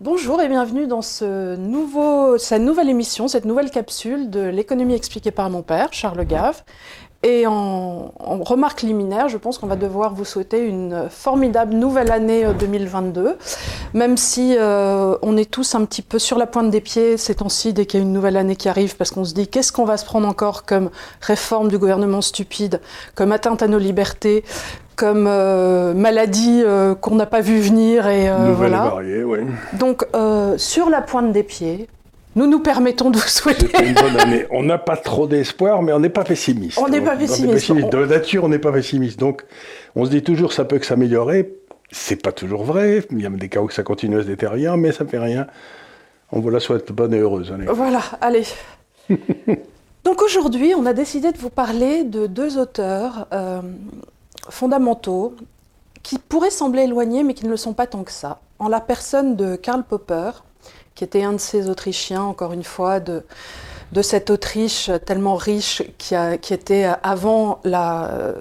Bonjour et bienvenue dans ce cette nouvelle émission, cette nouvelle capsule de l'économie expliquée par mon père, Charles Gave. Et en, en remarque liminaire, je pense qu'on va devoir vous souhaiter une formidable nouvelle année 2022, même si euh, on est tous un petit peu sur la pointe des pieds ces temps-ci dès qu'il y a une nouvelle année qui arrive, parce qu'on se dit qu'est-ce qu'on va se prendre encore comme réforme du gouvernement stupide, comme atteinte à nos libertés, comme euh, maladie euh, qu'on n'a pas vu venir et euh, voilà. variée, oui. Donc euh, sur la pointe des pieds, nous nous permettons de vous souhaiter. C'était une bonne année. On n'a pas trop d'espoir, mais on n'est pas pessimiste. On n'est pas pessimiste. On- De nature, on n'est pas pessimiste. Donc, on se dit toujours, ça peut que s'améliorer. C'est pas toujours vrai. Il y a des cas où ça continue à se détériorer, mais ça fait rien. On vous la souhaite bonne et heureuse année. Voilà, allez. Donc aujourd'hui, on a décidé de vous parler de deux auteurs euh, fondamentaux qui pourraient sembler éloignés, mais qui ne le sont pas tant que ça. En la personne de Karl Popper, qui était un de ces Autrichiens, encore une fois, de, de cette Autriche tellement riche qui, a, qui était avant la,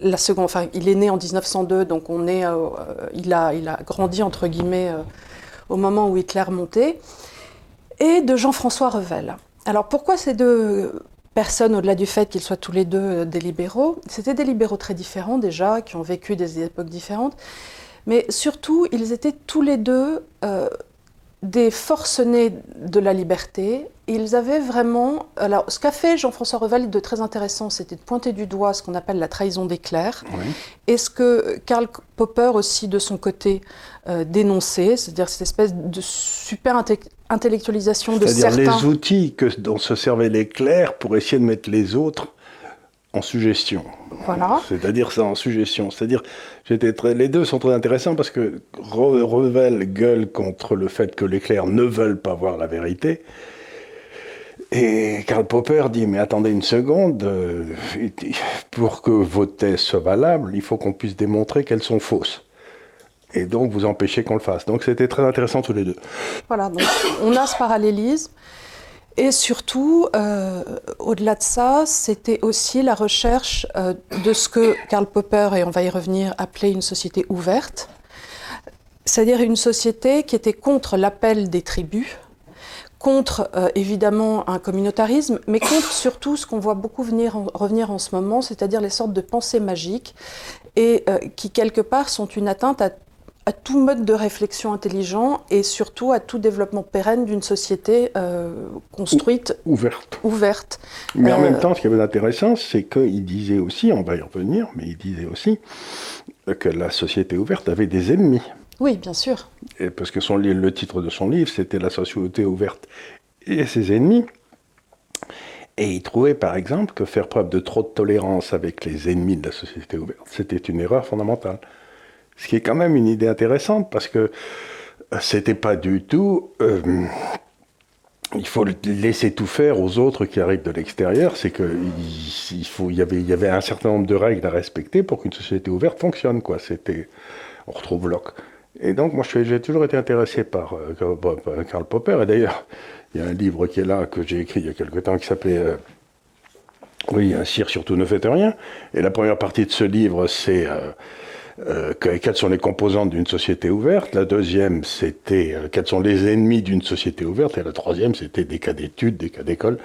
la seconde. Enfin, il est né en 1902, donc on est, euh, il, a, il a grandi entre guillemets euh, au moment où Hitler montait, et de Jean-François Revel. Alors pourquoi ces deux personnes, au-delà du fait qu'ils soient tous les deux euh, des libéraux, c'était des libéraux très différents déjà, qui ont vécu des époques différentes, mais surtout ils étaient tous les deux des forcenés de la liberté. Ils avaient vraiment. Alors, ce qu'a fait Jean-François Revel de très intéressant, c'était de pointer du doigt ce qu'on appelle la trahison des clercs. Oui. Et ce que Karl Popper aussi, de son côté, euh, dénonçait, c'est-à-dire cette espèce de super inte- intellectualisation de C'est-à-dire certains. les outils que, dont se servaient les clercs pour essayer de mettre les autres en suggestion. Voilà. C'est-à-dire ça en suggestion. C'est-à-dire, j'étais très, les deux sont très intéressants parce que Re- Revel gueule contre le fait que les clercs ne veulent pas voir la vérité. Et Karl Popper dit, mais attendez une seconde, euh, pour que vos thèses soient valables, il faut qu'on puisse démontrer qu'elles sont fausses. Et donc vous empêchez qu'on le fasse. Donc c'était très intéressant tous les deux. Voilà, donc on a ce parallélisme. Et surtout, euh, au-delà de ça, c'était aussi la recherche euh, de ce que Karl Popper, et on va y revenir, appelait une société ouverte. C'est-à-dire une société qui était contre l'appel des tribus, contre euh, évidemment un communautarisme, mais contre surtout ce qu'on voit beaucoup venir en- revenir en ce moment, c'est-à-dire les sortes de pensées magiques, et qui quelque part sont une atteinte à à tout mode de réflexion intelligent et surtout à tout développement pérenne d'une société euh, construite, Ouverte. ouverte. Mais en Euh, même temps, ce qui avait d'intéressant, c'est qu'il disait aussi, on va y revenir, mais il disait aussi que la société ouverte avait des ennemis. Oui, bien sûr. Et parce que son, le titre de son livre, c'était La société ouverte et ses ennemis. Et il trouvait par exemple que faire preuve de trop de tolérance avec les ennemis de la société ouverte, c'était une erreur fondamentale. Ce qui est quand même une idée intéressante parce que euh, c'était pas du tout. euh, il faut laisser tout faire aux autres qui arrivent de l'extérieur. C'est que il, faut, il y avait, il y avait un certain nombre de règles à respecter pour qu'une société ouverte fonctionne. Quoi. C'était, on retrouve Locke. Et donc, moi, j'ai toujours été intéressé par euh, Karl Popper. Et d'ailleurs, il y a un livre qui est là, que j'ai écrit il y a quelque temps, qui s'appelait Oui, un cire surtout ne faites rien. Et la première partie de ce livre, c'est euh, que- quelles sont les composantes d'une société ouverte? La deuxième, c'était euh, quels sont les ennemis d'une société ouverte? Et la troisième, c'était des cas d'études, des cas d'école,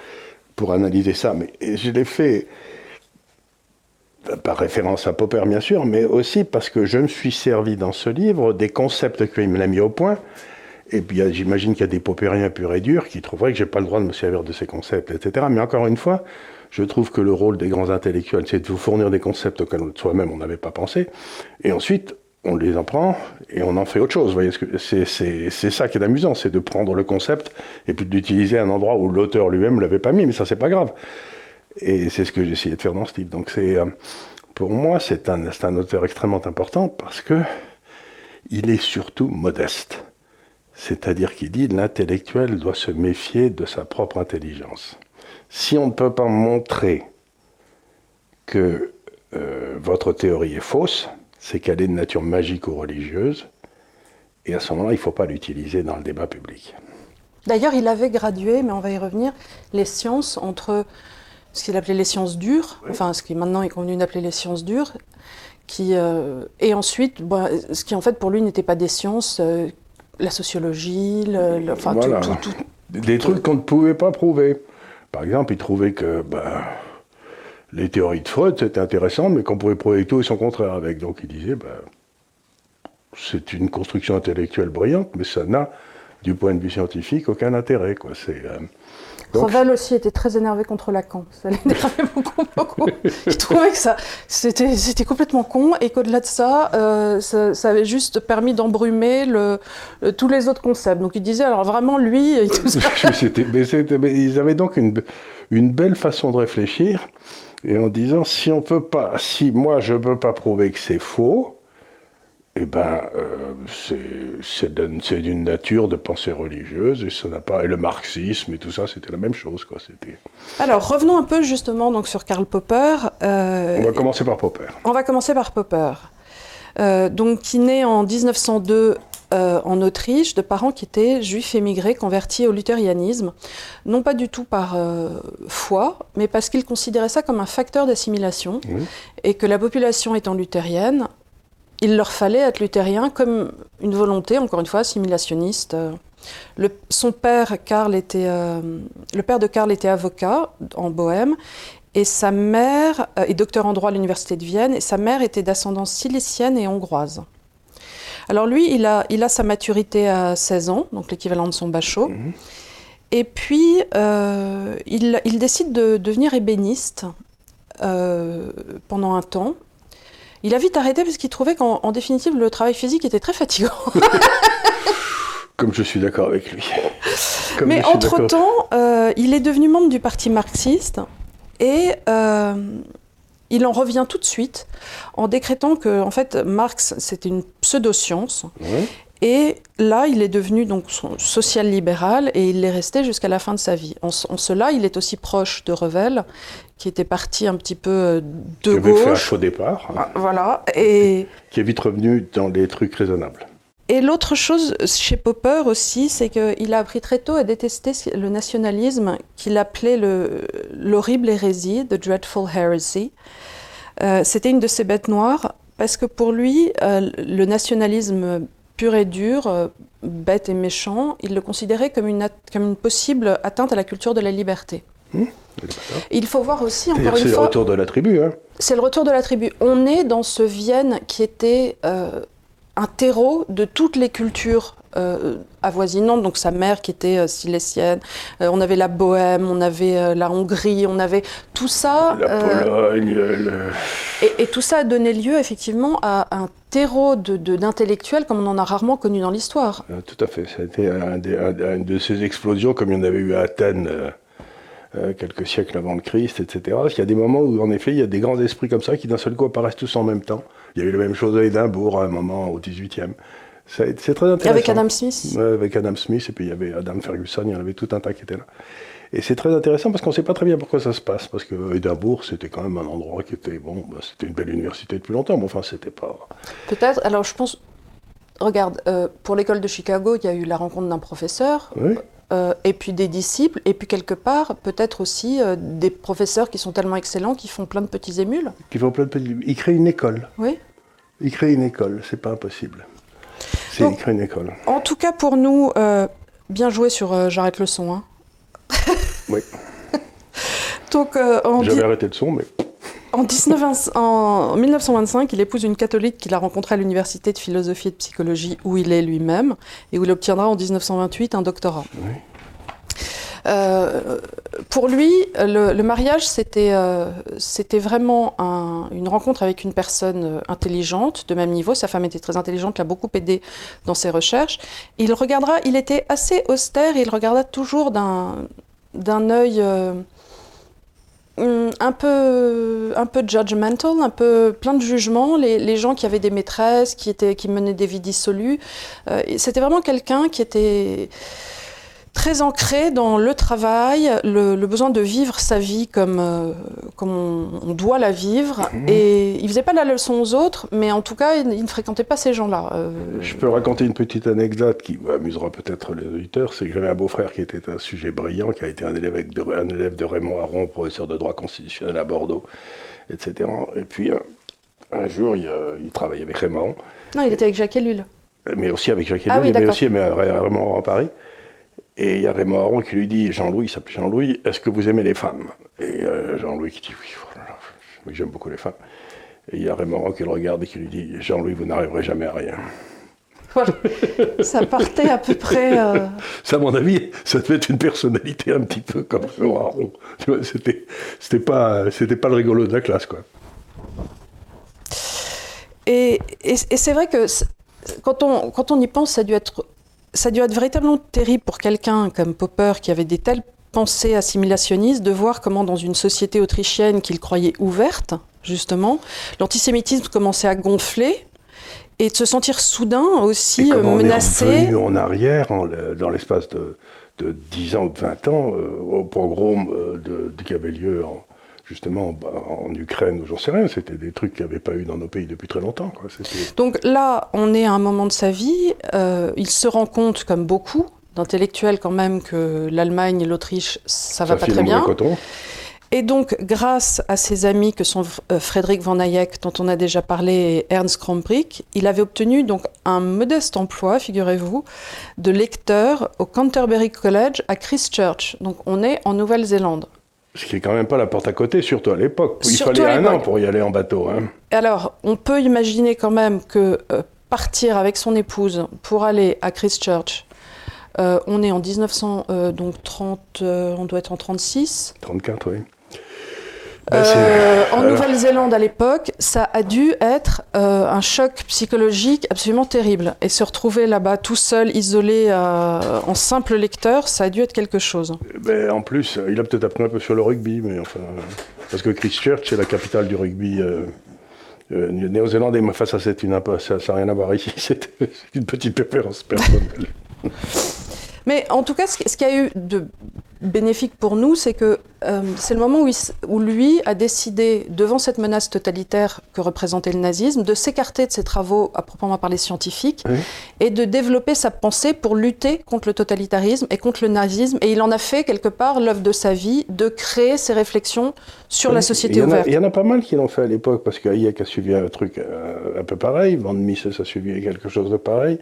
pour analyser ça. Mais je l'ai fait euh, par référence à Popper, bien sûr, mais aussi parce que je me suis servi dans ce livre des concepts qu'il me l'a mis au point. Et puis, j'imagine qu'il y a des popériens purs et durs qui trouveraient que j'ai pas le droit de me servir de ces concepts, etc. Mais encore une fois, je trouve que le rôle des grands intellectuels, c'est de vous fournir des concepts auxquels soi-même on n'avait pas pensé. Et ensuite, on les en prend et on en fait autre chose. C'est ça qui est amusant, c'est de prendre le concept et puis à un endroit où l'auteur lui-même l'avait pas mis, mais ça, c'est pas grave. Et c'est ce que j'ai essayé de faire dans ce livre. Donc c'est, euh, pour moi, c'est un, un auteur extrêmement important parce que il est surtout modeste. C'est-à-dire qu'il dit l'intellectuel doit se méfier de sa propre intelligence. Si on ne peut pas montrer que euh, votre théorie est fausse, c'est qu'elle est de nature magique ou religieuse, et à ce moment-là, il ne faut pas l'utiliser dans le débat public. D'ailleurs, il avait gradué, mais on va y revenir, les sciences entre ce qu'il appelait les sciences dures, enfin ce qui maintenant est convenu d'appeler les sciences dures, qui, euh, et ensuite, ce qui en fait pour lui n'était pas des sciences, euh, la sociologie, le, enfin tout, tout, des trucs qu'on ne pouvait pas prouver. Par exemple, il trouvait que ben, les théories de Freud c'était intéressant, mais qu'on pouvait prouver tout et son contraire avec. Donc il disait, ben, c'est une construction intellectuelle brillante, mais ça n'a, du point de vue scientifique, aucun intérêt. Quoi. C'est, euh, Revel aussi était très énervé contre Lacan. Ça l'énervait beaucoup, beaucoup. Il trouvait que ça, c'était, c'était complètement con et qu'au-delà de ça, euh, ça, avait juste permis d'embrumer le, tous les autres concepts. Donc il disait, alors vraiment, lui... mais ils avaient donc une, une belle façon de réfléchir et en disant, si on peut pas, si moi je ne peux pas prouver que c'est faux, eh ben, euh, c'est d'une nature de pensée religieuse et ça n'a pas et le marxisme et tout ça, c'était la même chose quoi. C'était. Alors revenons un peu justement donc sur Karl Popper. Euh, on va commencer par Popper. On va commencer par Popper. Euh, donc qui naît en 1902 en Autriche de parents qui étaient juifs émigrés convertis au luthérianisme, non pas du tout par foi, mais parce qu'ils considéraient ça comme un facteur d'assimilation et que la population étant luthérienne il leur fallait être luthérien comme une volonté, encore une fois, assimilationniste. Le, son père, Karl, était, euh, le père de Karl était avocat en Bohème, et sa mère euh, est docteur en droit à l'université de Vienne, et sa mère était d'ascendance silicienne et hongroise. Alors lui, il a, il a sa maturité à 16 ans, donc l'équivalent de son bachot. Mhm. Et puis, euh, il, il, décide de devenir ébéniste pendant un temps. Il a vite arrêté parce qu'il trouvait qu'en définitive, le travail physique était très fatigant. Comme je suis d'accord avec lui. Mais entre-temps, euh, il est devenu membre du parti marxiste et euh, il en revient tout de suite en décrétant que en fait, Marx, c'était une pseudo-science. Et là, il est devenu donc social-libéral et il l'est resté jusqu'à la fin de sa vie. En, cela, il est aussi proche de Revel, qui était parti un petit peu euh, de qui gauche. Avait fait un faux départ. Ah, voilà. Et... Qui est vite revenu dans des trucs raisonnables. Et l'autre chose chez Popper aussi, c'est qu'il a appris très tôt à détester le nationalisme qu'il appelait l'horrible hérésie, the dreadful heresy. Euh, C'était une de ses bêtes noires parce que pour lui, euh, le nationalisme pur et dur, euh, bête et méchant, il le considérait comme une, comme une possible atteinte à la culture de la liberté. Mmh, il faut voir aussi, encore une fois... C'est le retour de la tribu. Hein. C'est le retour de la tribu. On est dans ce Vienne qui était euh, un terreau de toutes les cultures euh, avoisinantes. Donc sa mère qui était silésienne, on avait la Bohème, on avait la Hongrie, on avait tout ça. La Pologne. Et, et, tout ça a donné lieu effectivement à un terreau d'intellectuels comme on en a rarement connu dans l'histoire. Euh, tout à fait. Ça a été une de ces explosions comme il y en avait eu à Athènes euh, quelques siècles avant le Christ, etc. Il y a des moments où, en effet, il y a des grands esprits comme ça qui d'un seul coup apparaissent tous en même temps. Il y a eu la même chose à Édimbourg à un moment au 18e. C'est très intéressant. Avec Adam Smith Avec Adam Smith, et puis il y avait Adam Ferguson, il y en avait tout un tas qui étaient là. Et c'est très intéressant parce qu'on ne sait pas très bien pourquoi ça se passe. Parce que Édimbourg, c'était quand même un endroit qui était, bon, bah, c'était une belle université depuis longtemps, mais enfin, c'était pas. Peut-être, alors je pense. Regarde, euh, pour l'école de Chicago, il y a eu la rencontre d'un professeur. Euh, et puis des disciples, et puis quelque part, peut-être aussi euh, des professeurs qui sont tellement excellents qui font plein de petits émules. Qui font plein de petits. Ils créent une école. Oui. Ils créent une école, c'est pas impossible. C'est ils créent une école. En tout cas, pour nous, bien joué sur J'arrête le son. Hein. Oui. Donc, euh, J'avais arrêté le son, mais. En, 1925, il épouse une catholique qu'il a rencontrée à l'université de philosophie et de psychologie où il est lui-même et où il obtiendra en 1928 un doctorat. Euh, pour lui, le, mariage, c'était euh, vraiment une rencontre avec une personne intelligente, de même niveau. Sa femme était très intelligente, l'a beaucoup aidé dans ses recherches. Il regardera, il était assez austère, il regarda toujours d'un œil euh, un peu, un peu judgmental, un peu plein de jugements. Les, gens qui avaient des maîtresses, qui, étaient, qui menaient des vies dissolues. Euh, c'était vraiment quelqu'un qui était très ancré dans le travail, le, besoin de vivre sa vie comme, euh, comme on, doit la vivre. Mhm. Et il faisait pas la leçon aux autres, mais en tout cas, il, ne fréquentait pas ces gens-là. Euh. Je peux raconter une petite anecdote qui amusera peut-être les auditeurs. C'est que j'avais un beau-frère qui était un sujet brillant, qui a été un élève, de, un élève de Raymond Aron, professeur de droit constitutionnel à Bordeaux, etc. Et puis, un, jour, il, il, travaillait avec Raymond. Non, il était avec Jacques Ellul. Mais aussi avec Jacques ah Ellul, mais aussi avec Raymond Aron à Paris. Et il y a Raymond Aron qui lui dit, Jean-Louis, il s'appelle Jean-Louis, est-ce que vous aimez les femmes? Et euh, Jean-Louis qui dit, oui, j'aime beaucoup les femmes. Et il y a Raymond Aron qui le regarde et qui lui dit, Jean-Louis, vous n'arriverez jamais à rien. Voilà. ça partait à peu près. Euh, ça, à mon avis, ça devait être une personnalité un petit peu comme Raymond Aron. C'était, c'était pas, c'était pas le rigolo de la classe, quoi. Et, et, et c'est vrai que quand on, quand on y pense, ça a dû être ça a dû être véritablement terrible pour quelqu'un comme Popper qui avait des telles pensées assimilationnistes de voir comment dans une société autrichienne qu'il croyait ouverte, justement, l'antisémitisme commençait à gonfler et de se sentir soudain aussi et menacé. On est en arrière dans l'espace de, de, 10 ans ou de 20 ans euh, au pogrom euh, de, qui avait lieu en, justement bah, en Ukraine ou j'en sais rien, c'était des trucs qu'il n'y avait pas eu dans nos pays depuis très longtemps. Donc là, on est à un moment de sa vie, euh, il se rend compte, comme beaucoup d'intellectuels quand même, que l'Allemagne et l'Autriche, ça, va pas très bien. Et donc, grâce à ses amis que sont euh, Frédéric Van Hayek, dont on a déjà parlé, et Ernst Krombrich, il avait obtenu donc un modeste emploi, figurez-vous, de lecteur au Canterbury College à Christchurch. Donc, on est en Nouvelle-Zélande. Ce qui n'est quand même pas la porte à côté, surtout à l'époque. Il fallait un an pour y aller en bateau. Hein. Alors, on peut imaginer quand même que euh, partir avec son épouse pour aller à Christchurch, euh, on est en 1930, euh, on doit être en 36. 34, oui. Ben, euh, en Nouvelle-Zélande à l'époque, ça a dû être euh, un choc psychologique absolument terrible. Et se retrouver là-bas tout seul, isolé, euh, en simple lecteur, ça a dû être quelque chose. Ben, en plus, il a peut-être appris un peu sur le rugby, mais enfin, parce que Christchurch est la capitale du rugby. néo-zélandais, mais ça, c'est une, ça n'a rien à voir ici, c'est une petite préférence personnelle. Mais en tout cas, ce qui a eu de bénéfique pour nous, c'est que euh, c'est le moment où, où, lui a décidé, devant cette menace totalitaire que représentait le nazisme, de s'écarter de ses travaux à proprement parler scientifiques et de développer sa pensée pour lutter contre le totalitarisme et contre le nazisme. Et il en a fait quelque part l'œuvre de sa vie, de créer ses réflexions sur la société ouverte. Il y en a pas mal qui l'ont fait à l'époque, parce qu'Hayek a suivi un truc euh, un peu pareil, Van Mises a suivi quelque chose de pareil.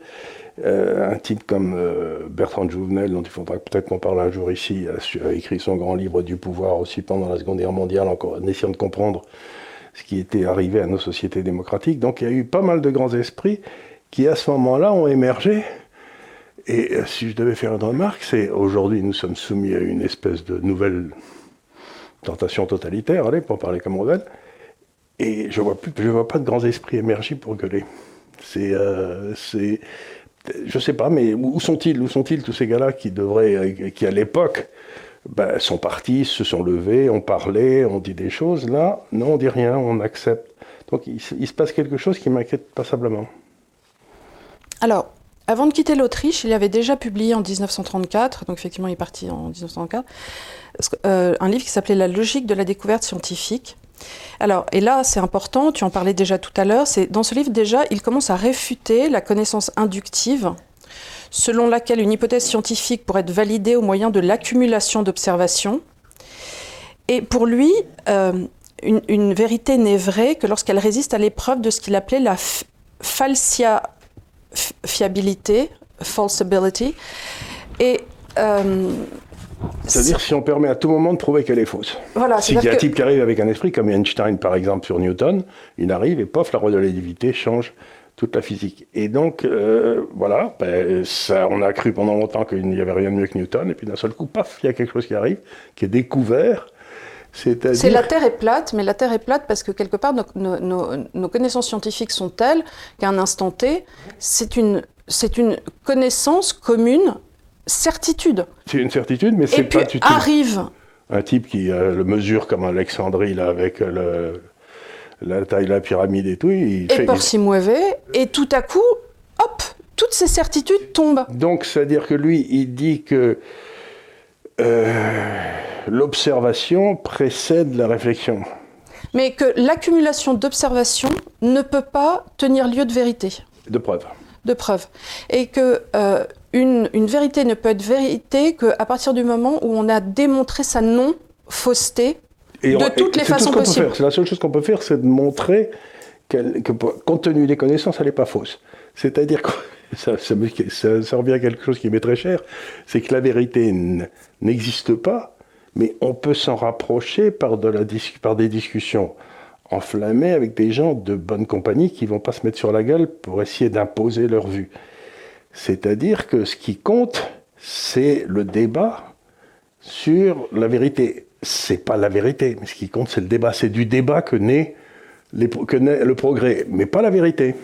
Euh, un type comme euh, Bertrand Jouvenel, dont il faudra peut-être qu'on parle un jour ici, a, écrit son grand livre du pouvoir aussi pendant la Seconde Guerre mondiale, en, essayant de comprendre ce qui était arrivé à nos sociétés démocratiques. Donc il y a eu pas mal de grands esprits qui, à ce moment-là, ont émergé. Et euh, si je devais faire une remarque, c'est aujourd'hui nous sommes soumis à une espèce de nouvelle tentation totalitaire, allez, pour parler comme on veut. Et je vois vois pas de grands esprits émerger pour gueuler. C'est, c'est, je sais pas, mais où sont-ils Où sont-ils tous ces gars-là qui devraient, euh, qui à l'époque, ben, sont partis, se sont levés, ont parlé, ont dit des choses. Là, non, on dit rien, on accepte. Donc il, se passe quelque chose qui m'inquiète passablement. Alors, avant de quitter l'Autriche, il avait déjà publié en 1934, donc effectivement il est parti en 1934, euh, un livre qui s'appelait La logique de la découverte scientifique. Alors, et là, c'est important, tu en parlais déjà tout à l'heure, c'est dans ce livre déjà, il commence à réfuter la connaissance inductive, selon laquelle une hypothèse scientifique pourrait être validée au moyen de l'accumulation d'observations. Et pour lui, euh, une, vérité n'est vraie que lorsqu'elle résiste à l'épreuve de ce qu'il appelait la falsia fiabilité, falsibility. Et euh, c'est-à-dire si on permet à tout moment de prouver qu'elle est fausse. Voilà, si il y a un type qui arrive avec un esprit, comme Einstein par exemple sur Newton, il arrive et pof, la relativité change toute la physique. Et donc, euh, voilà, ben, ça, on a cru pendant longtemps qu'il n'y avait rien de mieux que Newton, et puis d'un seul coup, paf, il y a quelque chose qui arrive, qui est découvert. C'est la Terre est plate, mais la Terre est plate parce que quelque part, nos, nos connaissances scientifiques sont telles qu'à un instant T, c'est une, une connaissance commune certitude. C'est une certitude, mais c'est pas puis arrive un type qui euh, le mesure comme Alexandrie, là, avec le, la taille de la pyramide et tout. Il Et fait, Porcy et tout à coup, hop, toutes ces certitudes tombent. Donc, c'est-à-dire que lui, il dit que euh, l'observation précède la réflexion. Mais que l'accumulation d'observations ne peut pas tenir lieu de vérité, De preuve. de preuve. Et que euh, une, une vérité ne peut être vérité qu'à partir du moment où on a démontré sa non-fausseté Et de on- toutes les c'est tout façons possibles. C'est la seule chose qu'on peut faire, c'est de montrer que, compte tenu des connaissances, elle n'est pas fausse. C'est-à-dire que ça, ça, me- ça- ça revient à quelque chose qui m'est très cher, c'est que la vérité n'existe pas, mais on peut s'en rapprocher par, de la dis- par des discussions enflammées avec des gens de bonne compagnie qui vont pas se mettre sur la gueule pour essayer d'imposer leur vue. C'est-à-dire que ce qui compte, c'est le débat sur la vérité. C'est pas la vérité, mais ce qui compte, c'est le débat. C'est du débat que naît, le progrès, mais pas la vérité.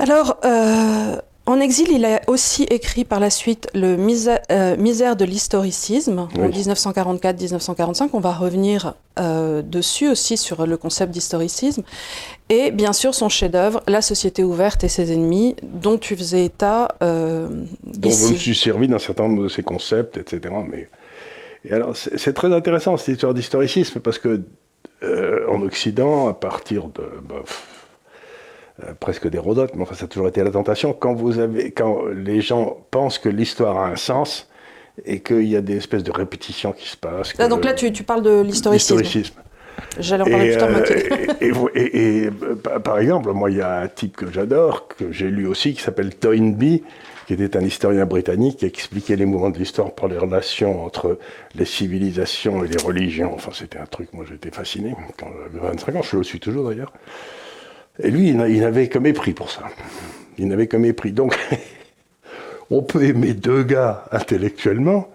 Alors, euh, en exil, il a aussi écrit par la suite le Misère, euh, Misère de l'historicisme en Oui. 1944-1945. On va revenir euh, dessus aussi sur le concept d'historicisme. Et bien sûr, son chef-d'œuvre, La société ouverte et ses ennemis, dont tu faisais état euh, dont je me suis servi d'un certain nombre de ces concepts, etc. Mais et alors c'est très intéressant cette histoire d'historicisme parce que en Occident, à partir de bah, pff, euh, presque d'Hérodote, mais enfin ça a toujours été la tentation, quand vous avez, quand les gens pensent que l'histoire a un sens et qu'il y a des espèces de répétitions qui se passent. Ah, donc là, tu, tu parles de l'historicisme. l'historicisme. J'allais en parler Et, plus tard, euh, ok. et- euh, par- par exemple, moi, il y a un type que j'adore, que j'ai lu aussi, qui s'appelle Toynbee, qui était un historien britannique qui expliquait les mouvements de l'histoire par les relations entre les civilisations et les religions. Enfin, c'était un truc, moi, j'étais fasciné quand j'avais 25 ans, je le suis toujours d'ailleurs. Et lui, il n'a- il n'avait que mépris pour ça. Il n'avait que mépris. Donc, on peut aimer deux gars intellectuellement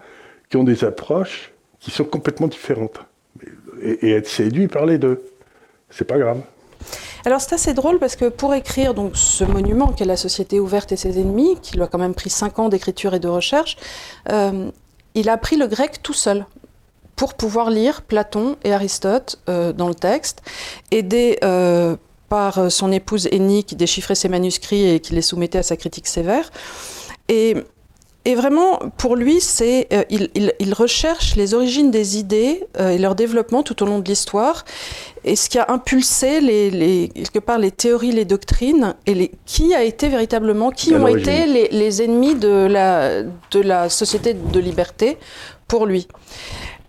qui ont des approches qui sont complètement différentes et, et être séduit par les deux. C'est pas grave. Alors c'est assez drôle parce que pour écrire donc ce monument qu'est la société ouverte et ses ennemis, qui lui a quand même pris cinq ans d'écriture et de recherche, euh, il a appris le grec tout seul pour pouvoir lire Platon et Aristote euh, dans le texte, aidé euh, par son épouse Ennie qui déchiffrait ses manuscrits et qui les soumettait à sa critique sévère. Et, et vraiment, pour lui, c'est euh, il, il- il recherche les origines des idées euh, et leur développement tout au long de l'histoire, et ce qui a impulsé les, les- quelque part les théories, les doctrines, et les, qui a été véritablement, qui ont été les, les ennemis de la, de la société de liberté pour lui.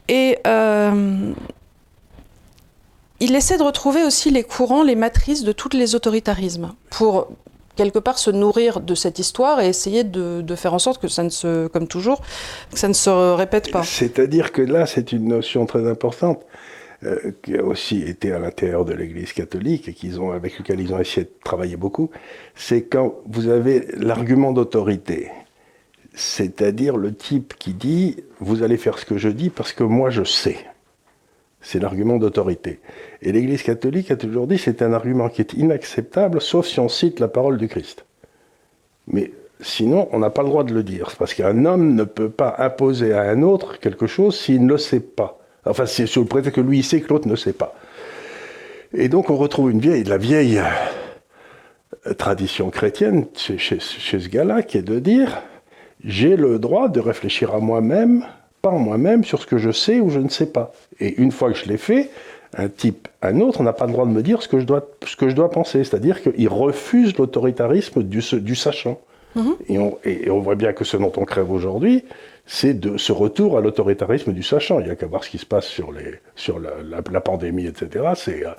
Et euh, il essaie de retrouver aussi les courants, les matrices de tous les autoritarismes pour quelque part se nourrir de cette histoire et essayer de, faire en sorte que ça ne se, comme toujours, ça ne se répète pas. C'est-à-dire que là, c'est une notion très importante euh, qui a aussi été à l'intérieur de l'Église catholique et ont, avec lequel ils ont essayé de travailler beaucoup. C'est quand vous avez l'argument d'autorité, c'est-à-dire le type qui dit vous allez faire ce que je dis parce que moi je sais. C'est l'argument d'autorité. Et l'Église catholique a toujours dit c'est un argument qui est inacceptable, sauf si on cite la parole du Christ. Mais sinon, on n'a pas le droit de le dire. Parce qu'un homme ne peut pas imposer à un autre quelque chose s'il ne le sait pas. Enfin, c'est sous le que lui il sait que l'autre ne sait pas. Et donc, on retrouve une vieille, la vieille euh, tradition chrétienne chez, chez- chez ce gars-là, qui est de dire j'ai le droit de réfléchir à moi-même, par moi-même, sur ce que je sais ou je ne sais pas. Et une fois que je l'ai fait, un type, un autre, n'a pas le droit de me dire ce que je dois, ce que je dois penser. C'est-à-dire qu'il refuse l'autoritarisme du, du sachant. Et, on, et on voit bien que ce dont on crève aujourd'hui, c'est de ce retour à l'autoritarisme du sachant. Il n'y a qu'à voir ce qui se passe sur, les, sur la, la- la pandémie, etc. C'est euh,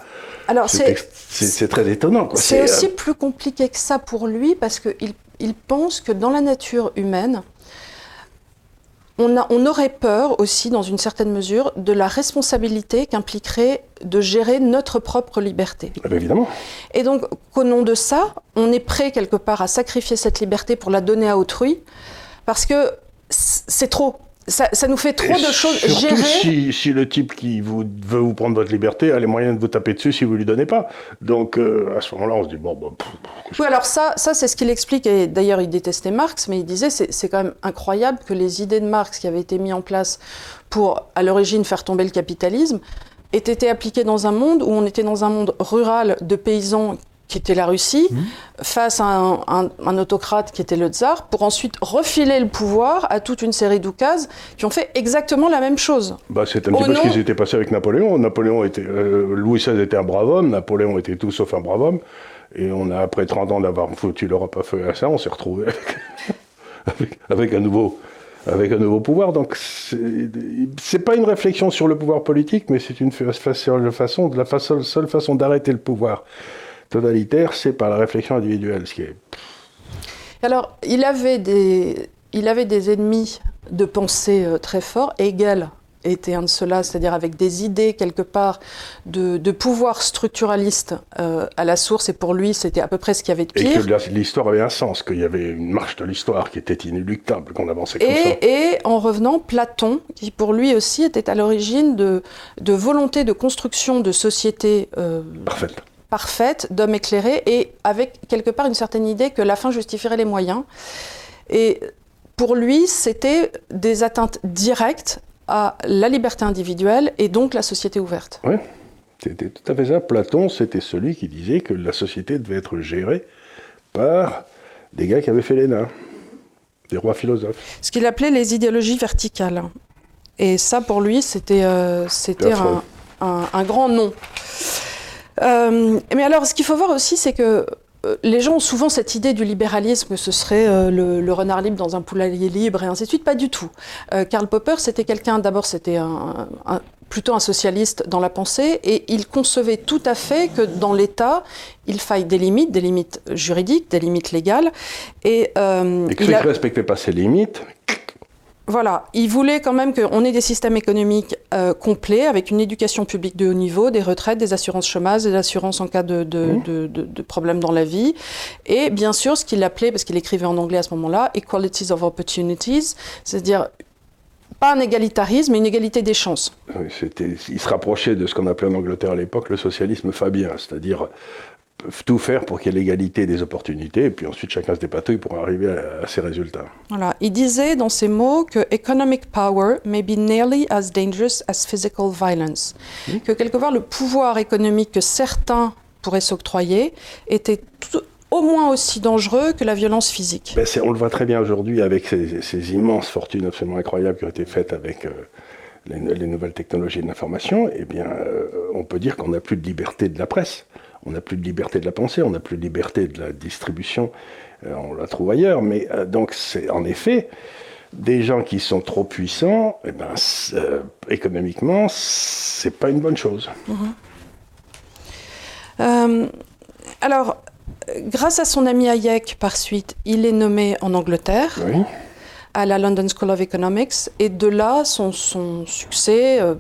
Alors c'est très étonnant. C'est euh, aussi plus compliqué que ça pour lui parce qu'il il pense que dans la nature humaine, on, a- on aurait peur aussi, dans une certaine mesure, de la responsabilité qu'impliquerait de gérer notre propre liberté. ah ben évidemment. Et donc, qu'au nom de ça, on est prêt quelque part à sacrifier cette liberté pour la donner à autrui, parce que c'est trop. Ça, nous fait trop de choses surtout Si, si, le type qui vous, veut vous prendre votre liberté a les moyens de vous taper dessus si vous lui donnez pas. Donc euh, à ce moment-là, on se dit bon. bon oui, alors ça, ça c'est ce qu'il explique. Et d'ailleurs, il détestait Marx, mais il disait c'est quand même incroyable que les idées de Marx qui avaient été mises en place pour à l'origine faire tomber le capitalisme aient été appliquées dans un monde où on était dans un monde rural de paysans qui était la Russie, mmh. face à un, autocrate qui était le tsar, pour ensuite refiler le pouvoir à toute une série d'oukases qui ont fait exactement la même chose. Bah, c'est un petit peu ce qui s'était passé avec Napoléon. Napoléon était, euh, Louis XVI était un brave homme, Napoléon était tout sauf un brave homme. Et on a, après 30 ans d'avoir foutu l'Europe à feu et à ça, on s'est retrouvé avec, avec, un nouveau, avec un nouveau pouvoir. Donc, c'est pas une réflexion sur le pouvoir politique, mais c'est une façon, la seule façon d'arrêter le pouvoir totalitaire, c'est par la réflexion individuelle. Ce qui est... Alors, il avait, des, il avait des ennemis de pensée euh, très forts. Hegel était un de ceux-là, c'est-à-dire avec des idées quelque part de, pouvoir structuraliste euh, à la source, et pour lui, c'était à peu près ce qu'il y avait de pire. Et que l'histoire avait un sens, qu'il y avait une marche de l'histoire qui était inéluctable, qu'on avançait comme ça. Et en revenant, Platon, qui pour lui aussi était à l'origine de, de volonté de construction de sociétés euh, parfaite parfaite d'homme éclairé et avec quelque part une certaine idée que la fin justifierait les moyens. Et pour lui, c'était des atteintes directes à la liberté individuelle et donc la société ouverte. Oui, c'était tout à fait ça. Platon, c'était celui qui disait que la société devait être gérée par des gars qui avaient fait les nains, des rois philosophes. Ce qu'il appelait les idéologies verticales. Et ça, pour lui, c'était euh, un, grand nom. Euh, mais alors, ce qu'il faut voir aussi, c'est que euh, les gens ont souvent cette idée du libéralisme, que ce serait euh, le, renard libre dans un poulailler libre et ainsi de suite. Pas du tout. Karl Popper, c'était quelqu'un, d'abord, c'était un, plutôt un socialiste dans la pensée, et il concevait tout à fait que dans l'État, il faille des limites, des limites juridiques, des limites légales. Et, et que il ne respectait pas ces limites, voilà, il voulait quand même qu'on ait des systèmes économiques euh, complets, avec une éducation publique de haut niveau, des retraites, des assurances chômage, des assurances en cas de, de, mmh. problèmes dans la vie. Et bien sûr, ce qu'il appelait, parce qu'il écrivait en anglais à ce moment-là, Equalities of Opportunities, c'est-à-dire pas un égalitarisme, mais une égalité des chances. Oui, il se rapprochait de ce qu'on appelait en Angleterre à l'époque le socialisme fabien, c'est-à-dire tout faire pour qu'il y ait l'égalité des opportunités, et puis ensuite chacun se dépatouille pour arriver à, ces résultats. Voilà. Il disait dans ces mots que economic power may be nearly as dangerous as physical violence. Que quelque part le pouvoir économique que certains pourraient s'octroyer était au moins aussi dangereux que la violence physique. Ben on le voit très bien aujourd'hui avec ces, immenses fortunes absolument incroyables qui ont été faites avec euh, les, nouvelles technologies de l'information. Eh bien, euh, on peut dire qu'on n'a plus de liberté de la presse on n'a plus de liberté de la pensée, on n'a plus de liberté de la distribution, euh, on la trouve ailleurs. Mais euh, donc, c'est en effet des gens qui sont trop puissants, eh ben, euh, économiquement, c'est pas une bonne chose. Mhm. alors, grâce à son ami Hayek, par suite, il est nommé en Angleterre. Oui à la London School of Economics. Et de là, son, succès, euh,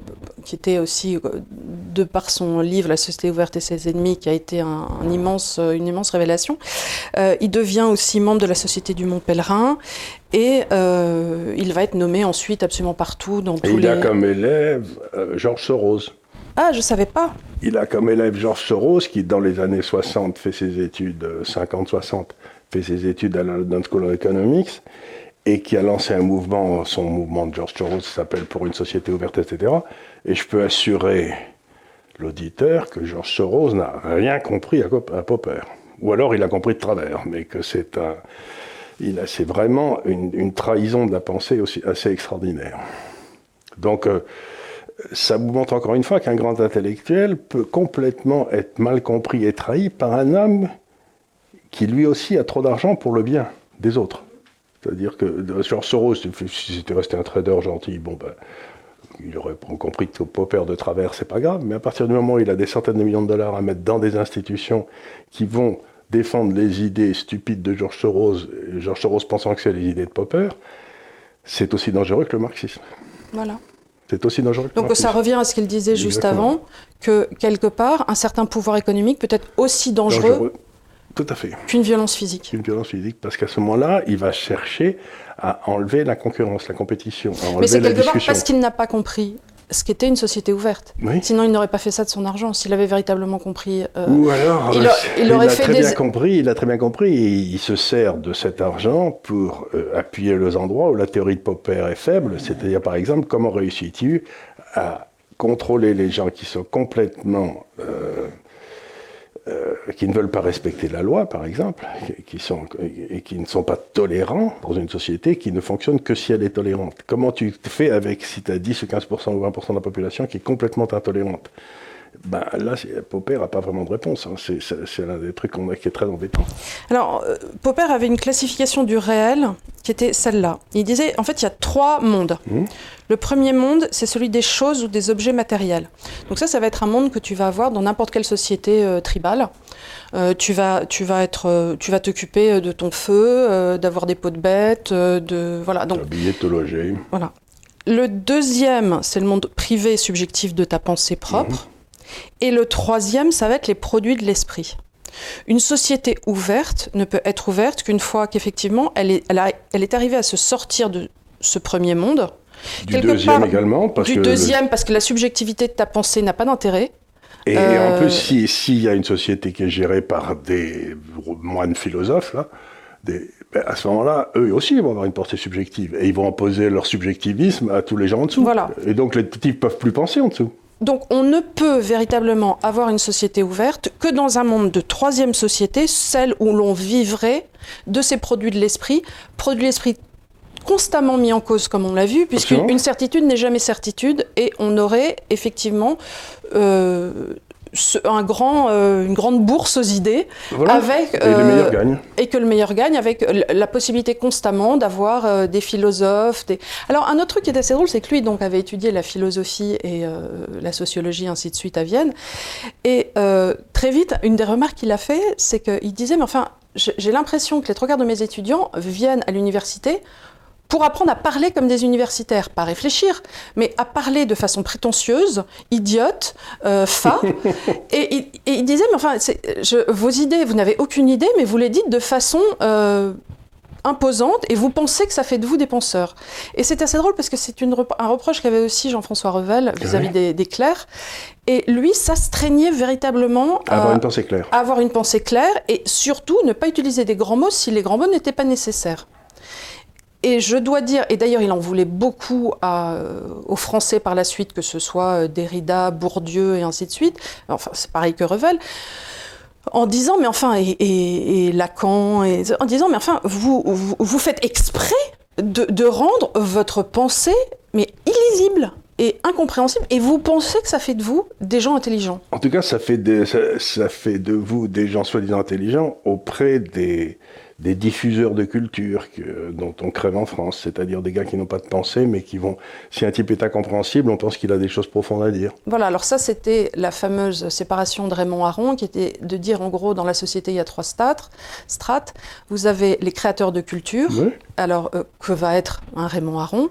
qui était aussi, euh, de par son livre La société ouverte et ses ennemis, qui a été un, immense, euh, une immense révélation, il devient aussi membre de la Société du Mont Pèlerin. Et il va être nommé ensuite absolument partout dans et il a comme élève Georges Soros. Ah, je ne savais pas. Il a comme élève Georges Soros, qui dans les années 60 fait ses études, 50-60, fait ses études à la London School of Economics et qui a lancé un mouvement, son mouvement de George Soros s'appelle Pour une société ouverte, etc. Et je peux assurer l'auditeur que George Soros n'a rien compris à, Popper. Ou alors il a compris de travers, mais que c'est un, c'est vraiment une, trahison de la pensée aussi assez extraordinaire. Donc, euh, ça vous montre encore une fois qu'un grand intellectuel peut complètement être mal compris et trahi par un homme qui lui aussi a trop d'argent pour le bien des autres. C'est-à-dire que sur Soros, si c'était resté un trader gentil, bon ben, il aurait compris que Popper de travers, c'est pas grave, mais à partir du moment où il a des centaines de millions de dollars à mettre dans des institutions qui vont défendre les idées stupides de George Soros, et George Soros pensant que c'est les idées de Popper, c'est aussi dangereux que le marxisme. Voilà. C'est aussi dangereux. Que Donc ça revient à ce qu'il disait juste avant, que quelque part, un certain pouvoir économique peut être aussi dangereux tout à fait. Qu'une violence physique. Qu'une violence physique, parce qu'à ce moment-là, il va chercher à enlever la concurrence, la compétition, à enlever Mais c'est quelque part parce qu'il n'a pas compris ce qu'était une société ouverte. Oui. Sinon, il n'aurait pas fait ça de son argent. S'il avait véritablement compris. euh, Ou alors, il euh, a- il aurait a fait très des- bien compris, il a très bien compris, et il se sert de cet argent pour euh, appuyer les endroits où la théorie de Popper est faible, c'est-à-dire par exemple comment réussis-tu à contrôler les gens qui sont complètement euh, euh, qui ne veulent pas respecter la loi, par exemple, qui- et qui ne sont pas tolérants dans une société qui ne fonctionne que si elle est tolérante. Comment tu fais avec si tu as 10 ou 15% ou 20% de la population qui est complètement intolérante? Ben, Là, Popper n'a pas vraiment de réponse. hein. C'est- l'un des trucs qu'on a- qui est très embêtant. Alors, euh, Popper avait une classification du réel qui était celle-là. Il disait, en fait, il y a trois mondes. Mhm. Le premier monde, c'est celui des choses ou des objets matériels. Donc ça, ça va être un monde que tu vas avoir dans n'importe quelle société euh, tribale. Euh, tu vas, tu vas être, euh, tu vas t'occuper de ton feu, d'avoir des pots de bêtes, de voilà. Donc T'habiller, te loger. voilà. Le deuxième, c'est le monde privé subjectif de ta pensée propre. Et le troisième, ça va être les produits de l'esprit. Une société ouverte ne peut être ouverte qu'une fois qu'effectivement elle est, elle, a- elle est arrivée à se sortir de ce premier monde. Du Quelque deuxième part, également. Parce du que le- deuxième, parce que la subjectivité de ta pensée n'a pas d'intérêt. Et Euh, en plus, si- s'il y a une société qui est gérée par des moines philosophes, là, des- ben, à ce moment-là, eux aussi ils vont avoir une pensée subjective. Et ils vont imposer leur subjectivisme à tous les gens en dessous. Voilà. Et donc les types peuvent plus penser en dessous. Donc on ne peut véritablement avoir une société ouverte que dans un monde de troisième société, celle où l'on vivrait de ces produits de l'esprit, produits de l'esprit constamment mis en cause comme on l'a vu, puisqu'une certitude n'est jamais certitude, et on aurait effectivement euh, un grand, euh, une grande bourse aux idées, Voilà. avec Et euh, et que le meilleur gagne avec la possibilité constamment d'avoir euh, des philosophes. Des... Alors un autre truc qui est assez drôle, c'est que lui donc avait étudié la philosophie et euh, la sociologie ainsi de suite à Vienne. Et très vite, une des remarques qu'il a fait, c'est qu'il disait mais enfin j'ai l'impression que les trois quarts de mes étudiants viennent à l'université pour apprendre à parler comme des universitaires, pas réfléchir, mais à parler de façon prétentieuse, idiote, euh, fa. et, il- et il disait, mais enfin, je- vos idées, vous n'avez aucune idée, mais vous les dites de façon euh, imposante, et vous pensez que ça fait de vous des penseurs. Et c'est assez drôle parce que c'est un reproche qu'avait aussi Jean-François Revel vis-à-vis des, des clercs. Et lui, ça se traînait véritablement Avoir à- une pensée claire. avoir une pensée claire et surtout ne pas utiliser des grands mots si les grands mots n'étaient pas nécessaires. Et je dois dire, et d'ailleurs il en voulait beaucoup euh, aux Français par la suite, que ce soit euh, Derrida, Bourdieu et ainsi de suite, enfin c'est pareil que Revel, en disant, mais enfin, et, Lacan, en disant, mais enfin, vous, vous, faites exprès de, de rendre votre pensée, mais illisible et incompréhensible, et vous pensez que ça fait de vous des gens intelligents? En tout cas, ça fait, des- ça, ça fait de vous des gens soi-disant intelligents auprès des, des diffuseurs de culture que- dont on crève en France, c'est-à-dire des gars qui n'ont pas de pensée, mais qui vont, si un type est incompréhensible, on pense qu'il a des choses profondes à dire. Voilà, alors ça c'était la fameuse séparation de Raymond Aron qui était de dire en gros dans la société il y a trois strates. strates. Vous avez les créateurs de culture, Oui. alors euh, que va être un Raymond Aron?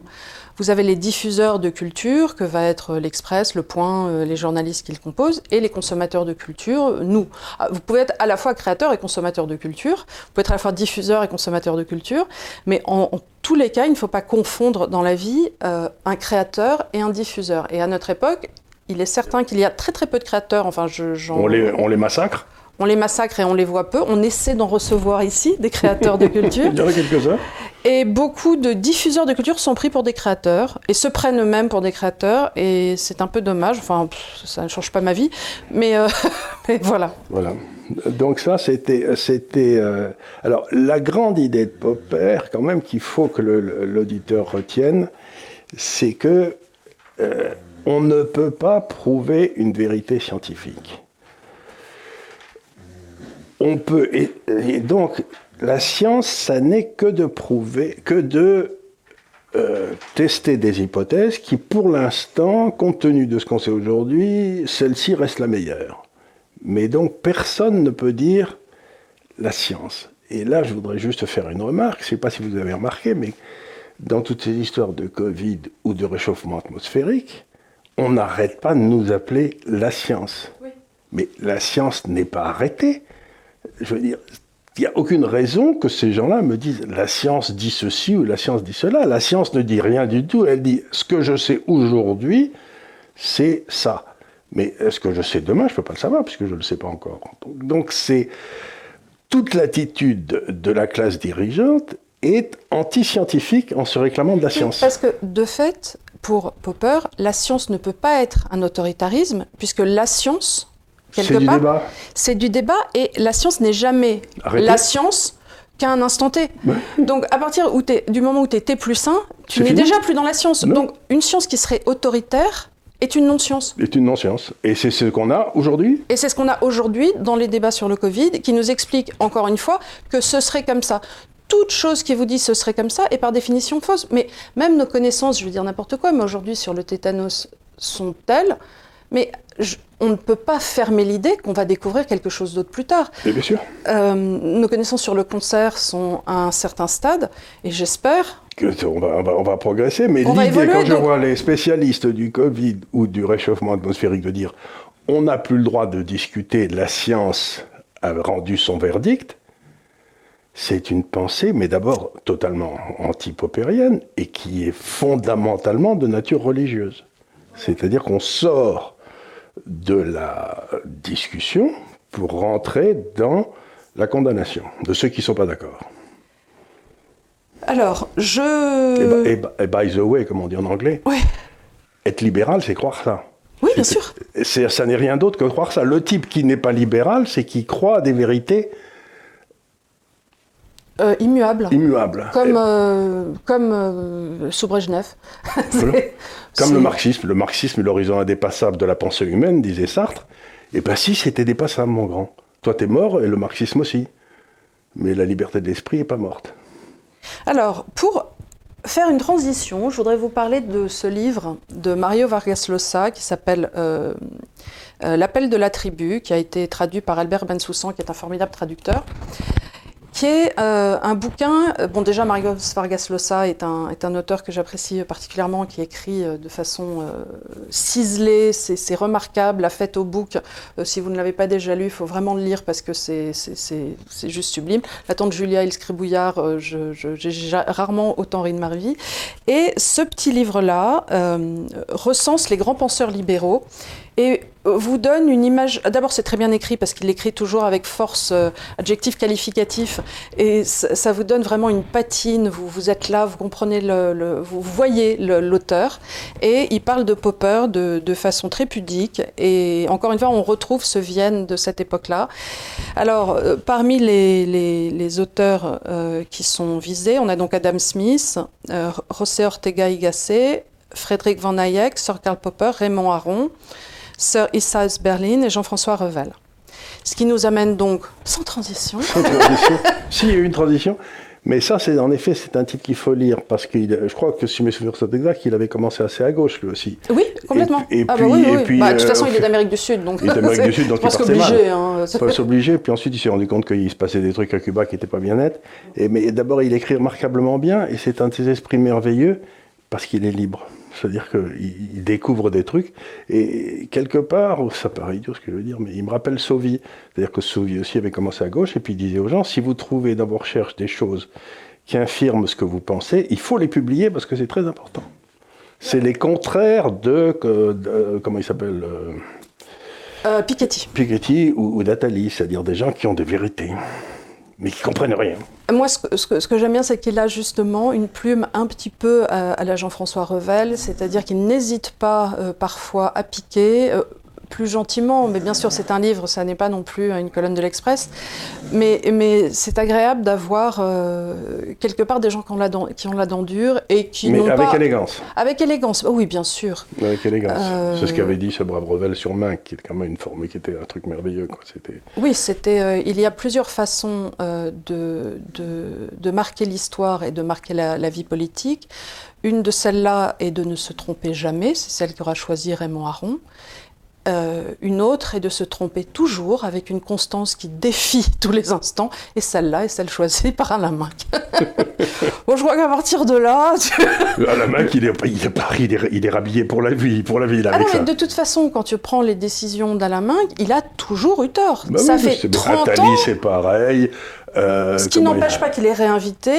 Vous avez les diffuseurs de culture, que va être l'Express, Le Point, euh, les journalistes qui le composent, et les consommateurs de culture, nous. Ah, Vous pouvez être à la fois créateur et consommateur de culture, vous pouvez être à la fois diffuseur et consommateur de culture, mais en, tous les cas, il ne faut pas confondre dans la vie euh, un créateur et un diffuseur. Et à notre époque, il est certain qu'il y a très très peu de créateurs, enfin on les massacre. On les massacre et on les voit peu. On essaie d'en recevoir ici des créateurs de culture. Il y en a quelques-uns. Et beaucoup de diffuseurs de culture sont pris pour des créateurs et se prennent eux-mêmes pour des créateurs. Et c'est un peu dommage. Enfin, pff, ça ne change pas ma vie. Mais, euh, mais voilà. Voilà. Donc ça, c'était, c'était. euh, Alors la grande idée de Popper, quand même, qu'il faut que l'auditeur retienne, c'est que euh, on ne peut pas prouver une vérité scientifique. On peut et, et donc la science, ça n'est que de prouver, que de euh, tester des hypothèses qui, pour l'instant, compte tenu de ce qu'on sait aujourd'hui, celle-ci reste la meilleure. Mais donc personne ne peut dire la science. Et là, je voudrais juste faire une remarque. Je ne sais pas si vous avez remarqué, mais dans toutes ces histoires de Covid ou de réchauffement atmosphérique, on n'arrête pas de nous appeler la science. Mais la science n'est pas arrêtée. Je veux dire, Il n'y a aucune raison que ces gens-là me disent la science dit ceci ou la science dit cela. La science ne dit rien du tout. Elle dit ce que je sais aujourd'hui, c'est ça. Mais est-ce que je sais demain? Je ne peux pas le savoir puisque je ne le sais pas encore. Donc c'est toute l'attitude de la classe dirigeante est anti-scientifique en se réclamant de la science. Parce que de fait, pour Popper, la science ne peut pas être un autoritarisme puisque la science, quelque C'est du débat. c'est du débat et la science n'est jamais Arrêtez. la science qu'à un instant T. Donc à partir où du moment où tu es T plus 1, tu n'es déjà plus dans la science. Non. Donc une science qui serait autoritaire est une non-science. C'est une non-science. Et c'est ce qu'on a aujourd'hui. Et c'est ce qu'on a aujourd'hui dans les débats sur le Covid, qui nous explique encore une fois que ce serait comme ça. Toute chose qui vous dit ce serait comme ça est par définition fausse. Mais même nos connaissances, je veux dire n'importe quoi, mais aujourd'hui sur le tétanos sont telles, mais je- on ne peut pas fermer l'idée qu'on va découvrir quelque chose d'autre plus tard. Et bien sûr. Euh, nos connaissances sur le cancer sont à un certain stade, et j'espère. que on va, on va- on va progresser, mais l'idée, quand je donc- vois les spécialistes du Covid ou du réchauffement atmosphérique de dire on n'a plus le droit de discuter, la science a rendu son verdict, c'est une pensée, mais d'abord totalement anti-popérienne et qui est fondamentalement de nature religieuse. C'est-à-dire qu'on sort de la discussion pour rentrer dans la condamnation de ceux qui ne sont pas d'accord. Alors, je. et by- et by the way, comme on dit en anglais, Ouais. être libéral, c'est croire ça. Oui, bien sûr. Ça n'est rien d'autre que croire ça. Le type qui n'est pas libéral, c'est qui croit à des vérités Euh, immuable. Comme, euh, comme euh, Comme le marxisme. Le marxisme est l'horizon indépassable de la pensée humaine, disait Sartre. Et bien si, c'était dépassable, mon grand. Toi, t'es mort, et le marxisme aussi. Mais la liberté de l'esprit n'est pas morte. Alors, pour faire une transition, je voudrais vous parler de ce livre de Mario Vargas Llosa qui s'appelle euh, euh, L'appel de la tribu, qui a été traduit par Albert Bensoussan, qui est un formidable traducteur. Qui est euh, un bouquin. euh, Bon, déjà, Mario Vargas Llosa est un, est un auteur que j'apprécie particulièrement, qui écrit euh, de façon ciselée, c'est remarquable. La fête au euh, si vous ne l'avez pas déjà lu, il faut vraiment le lire parce que c'est juste sublime. La tante Julia le scribouillard, j'ai ja- rarement autant ri de ma vie. Et ce petit livre-là recense les grands penseurs libéraux et vous donne une image. D'abord, c'est très bien écrit parce qu'il écrit toujours avec force, euh, adjectif qualificatif, et ça, vous donne vraiment une patine. Vous, êtes là, vous comprenez, le, vous voyez l'auteur, et il parle de Popper de, façon très pudique. Et encore une fois, on retrouve ce Vienne de cette époque-là. Alors, euh, parmi les, auteurs euh, qui sont visés, on a donc Adam Smith, euh, José Ortega y Gasset, Frédéric Van Hayek, Sir Karl Popper, Raymond Aron. Sir Isaias Berlin et Jean-François Revel. Ce qui nous amène donc, sans transition, Sans transition. si, il y a eu une transition. Mais ça, c'est en effet, c'est un type qu'il faut lire parce que je crois que si mes souvenirs sont exacts, il avait commencé assez à gauche lui aussi. oui, complètement. Et- et ah puis- bah oui, oui, et oui. puis, Bah, de toute euh, façon, il est d'Amérique du Sud, donc Il est d'Amérique du Sud, donc il partait qu'obligé. mal. Hein. Il faut s'obliger, puis ensuite il s'est rendu compte qu'il se passait des trucs à Cuba qui n'étaient pas bien nets. Et, mais d'abord, il écrit remarquablement bien, et c'est un de ses esprits merveilleux, parce qu'il est libre. C'est-à-dire qu'il il découvre des trucs, et quelque part, oh, ça paraît idiot ce que je veux dire, mais il me rappelle Sauvy. C'est-à-dire que Sauvy aussi avait commencé à gauche, et puis il disait aux gens, si vous trouvez dans vos recherches des choses qui infirment ce que vous pensez, il faut les publier parce que c'est très important. C'est les contraires de, comment il s'appelle euh, Euh, Piketty. Piketty ou, ou d'Atali, c'est-à-dire des gens qui ont des vérités, mais qui comprennent rien. Moi, ce que, j'aime bien, c'est qu'il a justement une plume un petit peu à, à la Jean-François Revel, c'est-à-dire qu'il n'hésite pas euh, parfois à piquer. euh, plus gentiment, mais bien sûr c'est un livre, ça n'est pas non plus une colonne de l'Express, mais, mais c'est agréable d'avoir euh, quelque part des gens qui ont la dent, qui ont la dent dure et qui mais n'ont avec pas... élégance. Avec élégance, oh oui bien sûr. Avec élégance. Euh, C'est ce qu'avait dit ce brave Revel sur main, qui était quand même une forme, qui était un truc merveilleux. Quoi. C'était... Oui, c'était. euh, il y a plusieurs façons de, de, de marquer l'histoire et de marquer la, la vie politique. Une de celles-là est de ne se tromper jamais, c'est celle qu'aura choisi Raymond Aron. Euh, une autre est de se tromper toujours avec une constance qui défie tous les instants, et celle-là est celle choisie par Alain Minck. bon, je crois qu'à partir de là... Alain Minck, il est, il, est, il, est, rhabillé pour la vie, pour la vie ah non, Mais de toute façon, quand tu prends les décisions d'Alain Minck, il a toujours eu tort. Bah ça fait 30 ans... c'est pareil. Euh, ce qui n'empêche pas qu'il est réinvité,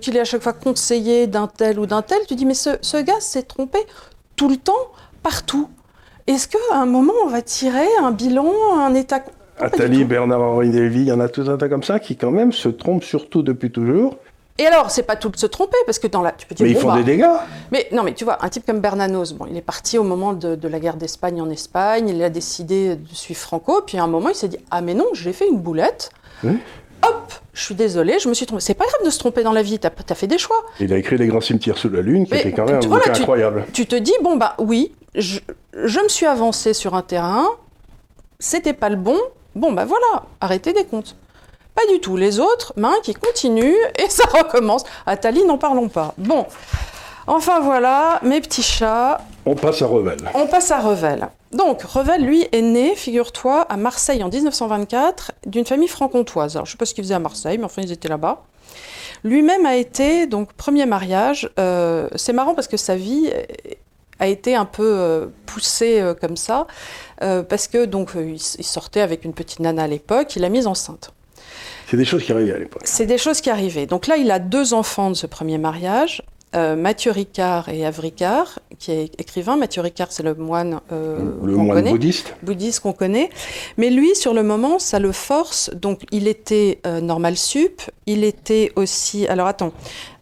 qu'il est à chaque fois conseillé d'un tel ou d'un tel. Tu dis, mais ce, ce gars s'est trompé tout le temps, partout. Est-ce qu'à un moment, on va tirer un bilan, un état. Attali, Bernard-Henri Lévy, il y en a tout un tas comme ça qui, quand même, se trompent surtout depuis toujours. Et alors, c'est pas tout de se tromper, parce que dans la. Tu peux dire, mais ils font bah, des dégâts. Mais non, mais tu vois, un type comme Bernanos, bon, il est parti au moment de, la guerre d'Espagne en Espagne, il a décidé de suivre Franco, puis à un moment, il s'est dit Ah, mais non, j'ai fait une boulette. Hop, je suis désolé, je me suis trompé. C'est pas grave de se tromper dans la vie, t'as as fait des choix. Il a écrit Les Grands Cimetières sous la Lune, qui était quand même un incroyable. Tu te dis, bon, bah oui, je, me suis avancé sur un terrain, c'était pas le bon, bon bah voilà, arrêtez des comptes. Pas du tout. Les autres, mains qui continuent et ça recommence. Atali, n'en parlons pas. Bon, enfin voilà, mes petits chats. On passe à Revel. On passe à Revel. Donc, Revel, lui, est né, figure-toi, à Marseille en 1924, d'une famille franc-comtoise. Alors, je ne sais pas ce qu'ils faisaient à Marseille, mais enfin, ils étaient là-bas. Lui-même a été, donc, premier mariage. Euh, c'est marrant parce que sa vie a été un peu euh, poussé euh, comme ça, euh, parce que donc il sortait avec une petite nana à l'époque, il l'a mise enceinte. C'est des choses qui arrivaient à l'époque. C'est des choses qui arrivaient. Donc là, il a deux enfants de ce premier mariage. Mathieu Ricard et Avricard, qui est écrivain. Mathieu Ricard, c'est le moine, le moine bouddhiste. Bouddhiste qu'on connaît. Mais lui, sur le moment, ça le force. Donc, il était normal sup. Il était aussi. Alors, attends.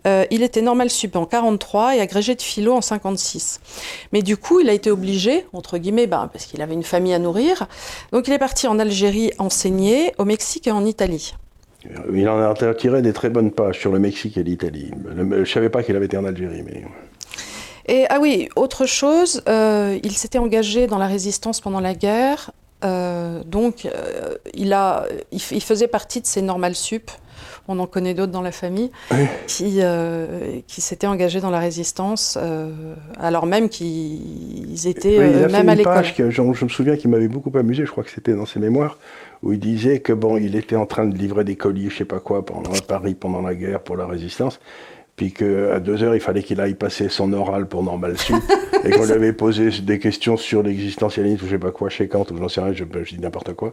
Euh, il était normal sup en 43 et agrégé de philo en 56. Mais du coup, il a été obligé, entre guillemets, ben, parce qu'il avait une famille à nourrir. Donc il est parti en Algérie enseigner, au Mexique et en Italie. Il en a tiré des très bonnes pages sur le Mexique et l'Italie. Je ne savais pas qu'il avait été en Algérie, mais... Et ah oui, autre chose, euh, il s'était engagé dans la résistance pendant la guerre. Euh, donc, il, a, il, faisait partie de ces normales sup on en connaît d'autres dans la famille, qui, euh, qui s'étaient engagés dans la résistance, euh, alors même qu'ils étaient euh, même à l'école. Que je, me souviens qu'il m'avait beaucoup amusé, je crois que c'était dans ses mémoires, où il disait que bon, il était en train de livrer des colis, je sais pas quoi, pendant, à Paris pendant la guerre pour la résistance, puis qu'à deux heures, il fallait qu'il aille passer son oral pour Normal Sup, et qu'on lui avait posé des questions sur l'existentialisme, ou je sais pas quoi, chez Kant, ou j'en sais rien, je, je dis n'importe quoi.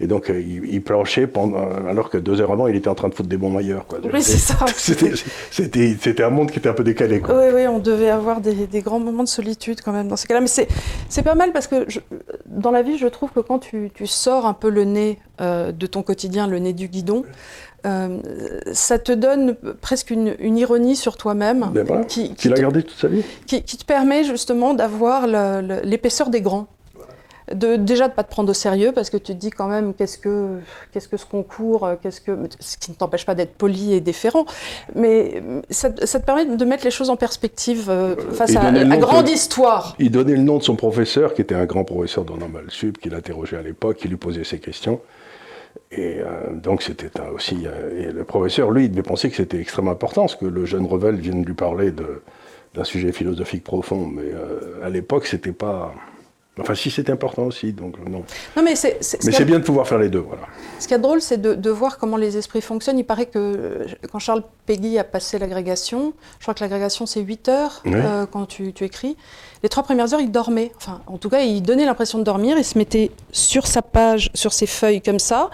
Et donc, euh, il, planchait pendant, alors que deux heures avant, il était en train de foutre des bons ailleurs. Quoi. Oui, c'est ça. C'était un monde qui était un peu décalé. Quoi. Oui, oui, on devait avoir des, des, grands moments de solitude quand même dans ces cas-là. Mais c'est pas mal parce que je, dans la vie, je trouve que quand tu, tu sors un peu le nez euh, de ton quotidien, le nez du guidon, euh, ça te donne presque une, une ironie sur toi-même. Ben qui, qui, l'a gardé toute sa vie? Qui, qui te permet justement d'avoir l'épaisseur des grands de, déjà de ne pas te prendre au sérieux parce que tu te dis quand même qu'est-ce que, qu'est-ce que ce concours, euh, qu'est-ce que, ce qui ne t'empêche pas d'être poli et déférent, mais ça, te permet de mettre les choses en perspective euh, face à la grande histoire. Il donnait le nom de son professeur, qui était un grand professeur dans Normal Sup, qui l'interrogeait à l'époque, qui lui posait ses questions. Et euh, donc c'était aussi. et le professeur, lui, il devait penser que c'était extrêmement important, ce que le jeune Revel vienne lui parler d'un sujet philosophique profond. Mais à l'époque, c'était pas. Enfin, si c'est important aussi, donc non. Non, mais c'est. Bien de pouvoir faire les deux, voilà. Ce qui est drôle, c'est de, voir comment les esprits fonctionnent. Il paraît que quand Charles Peggy a passé l'agrégation, je crois que l'agrégation c'est 8 heures euh, quand tu, tu, écris. Les trois premières heures, il dormait. Enfin, en tout cas, il donnait l'impression de dormir. Il se mettait sur sa page, sur ses feuilles comme ça.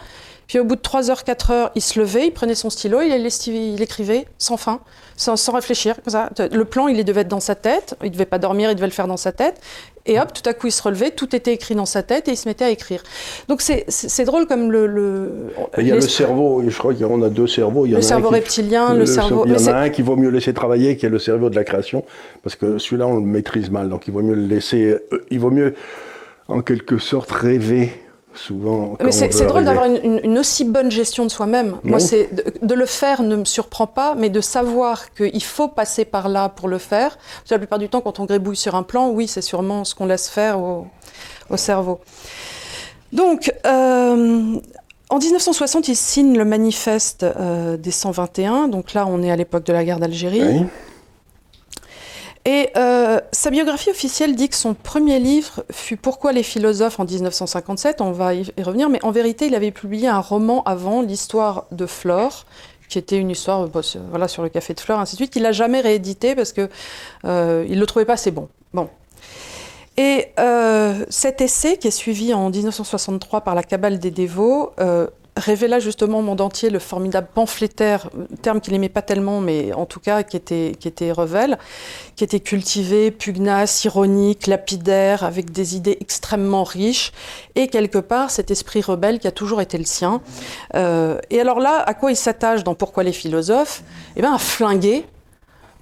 Puis au bout de 3 heures, 4 heures, il se levait, il prenait son stylo, il, il écrivait sans fin, sans, sans, réfléchir. Comme ça. Le plan, il devait être dans sa tête. Il ne devait pas dormir, il devait le faire dans sa tête. Et hop, tout à coup, il se relevait, tout était écrit dans sa tête et il se mettait à écrire. Donc c'est drôle comme le. il y a le cerveau, je crois qu'on a deux cerveaux. Il y le cerveau reptilien, le, cerveau. Il y en a un qui vaut mieux laisser travailler, qui est le cerveau de la création, parce que celui-là, on le maîtrise mal. Donc il vaut mieux le laisser. Euh, il vaut mieux, en quelque sorte, rêver souvent. Mais c'est drôle d'avoir une, aussi bonne gestion de soi-même. Moi, c'est de, le faire ne me surprend pas, mais de savoir qu'il faut passer par là pour le faire. la plupart du temps, quand on grébouille sur un plan, oui, c'est sûrement ce qu'on laisse faire au, cerveau. Donc, euh, en 1960, il signe le manifeste euh, des 121. Donc là, on est à l'époque de la guerre d'Algérie. Et euh, sa biographie officielle dit que son premier livre fut Pourquoi les philosophes en 1957, on va y revenir, mais en vérité il avait publié un roman avant, l'histoire de Flore, qui était une histoire voilà, sur le café de Flore, ainsi de suite, qu'il n'a jamais réédité parce qu'il euh, ne le trouvait pas assez bon. Bon. Et euh, cet essai, qui est suivi en 1963 par la Cabale des dévots, euh, révéla justement au monde entier le formidable pamphlétaire, terme qu'il n'aimait pas tellement, mais en tout cas qui était, qui était Revel, qui était cultivé, pugnace, ironique, lapidaire, avec des idées extrêmement riches, et quelque part cet esprit rebelle qui a toujours été le sien. Euh, et alors là, à quoi il s'attache dans Pourquoi les philosophes? Eh bien, à flinguer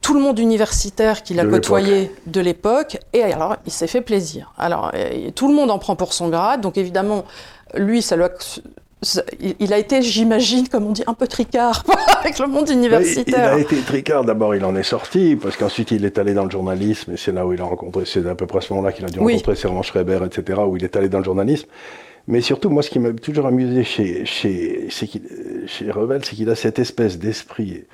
tout le monde universitaire qu'il a côtoyé de l'époque, et alors il s'est fait plaisir. Alors tout le monde en prend pour son grade, donc évidemment, lui, ça lui a il a été, j'imagine, comme on dit, un peu tricard avec le monde universitaire. Il a été tricard, d'abord il en est sorti, parce qu'ensuite il est allé dans le journalisme, et c'est là où il a rencontré, c'est à peu près à ce moment-là qu'il a dû rencontrer Servan Schreiber, etc., où il est allé dans le journalisme. Mais surtout, moi, ce qui m'a toujours amusé chez, chez, chez Revel, c'est qu'il a cette espèce d'esprit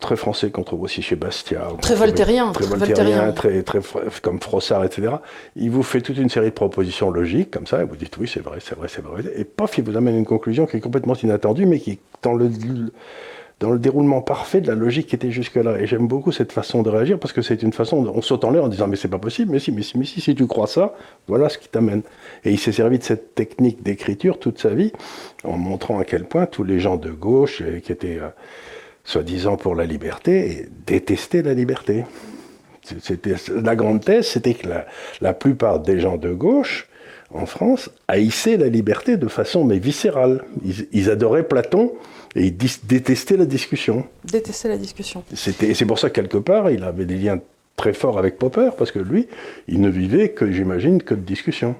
très français qu'on trouve aussi chez Bastia. Très voltairien. Très voltairien, très, très, comme Frossard, etc. Il vous fait toute une série de propositions logiques, comme ça, et vous dites oui, c'est vrai, c'est vrai, c'est vrai. Et paf, il vous amène une conclusion qui est complètement inattendue, mais qui est dans le, dans le déroulement parfait de la logique qui était jusque-là. Et j'aime beaucoup cette façon de réagir, parce que c'est une façon, on saute en l'air en disant mais c'est pas possible, mais si, mais si, mais si, si tu crois ça, voilà ce qui t'amène. Et il s'est servi de cette technique d'écriture toute sa vie, en montrant à quel point tous les gens de gauche, euh, qui étaient... Soi-disant pour la liberté, et détester la liberté. C'était, la grande thèse, c'était que la, plupart des gens de gauche, en France, haïssaient la liberté de façon mais viscérale. Ils, adoraient Platon et ils détestaient la discussion. Détestaient la discussion. C'était, et c'est pour ça que quelque part, il avait des liens très forts avec Popper, parce que lui, il ne vivait que, j'imagine, que de discussion.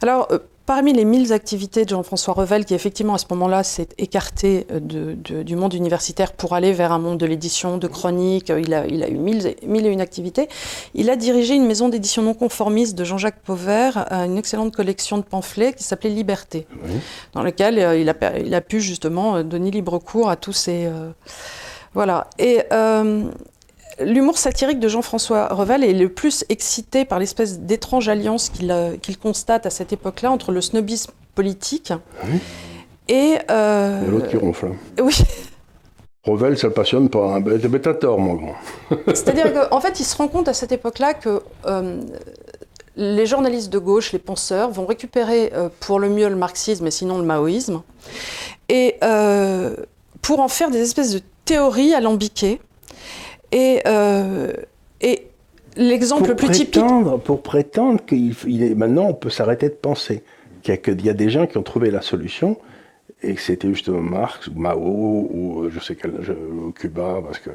Alors, euh, Parmi les mille activités de Jean-François Revel, qui effectivement à ce moment-là s'est écarté euh, du monde universitaire pour aller vers un monde de l'édition, de chronique, euh, il a, il a eu mille, et une activités, il a dirigé une maison d'édition non conformiste de Jean-Jacques Pauvert, euh, une excellente collection de pamphlets qui s'appelait Liberté, dans laquelle il a, il a, pu justement donner libre cours à tous ces... voilà. Et L'humour satirique de Jean-François Revel est le plus excité par l'espèce d'étrange alliance euh, qu'il constate à cette époque-là entre le snobisme politique et... Euh... l'autre qui ronfle. Oui. Revel, ça le passionne pas. Hein. T'as tort, mon grand. C'est-à-dire qu'en fait, il se rend compte à cette époque-là que euh, les journalistes de gauche, les penseurs, vont récupérer euh, pour le mieux le marxisme et sinon le maoïsme, et pour en faire des espèces de théories alambiquées et, euh, et l'exemple le plus typique. Pour prétendre qu'il est, maintenant on peut s'arrêter de penser. Qu'il y, a, des gens qui ont trouvé la solution et que c'était justement Marx ou Mao ou je sais quel, Cuba. Parce que,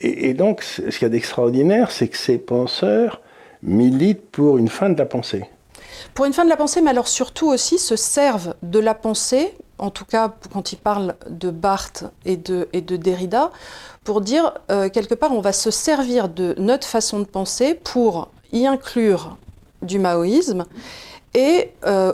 et, donc ce qu'il y a d'extraordinaire, c'est que ces penseurs militent pour une fin de la pensée. Pour une fin de la pensée, mais alors surtout aussi se servent de la pensée, en tout cas quand ils parlent de Barthes et de, et de Derrida, pour dire, euh, quelque part, on va se servir de notre façon de penser pour y inclure du maoïsme et euh,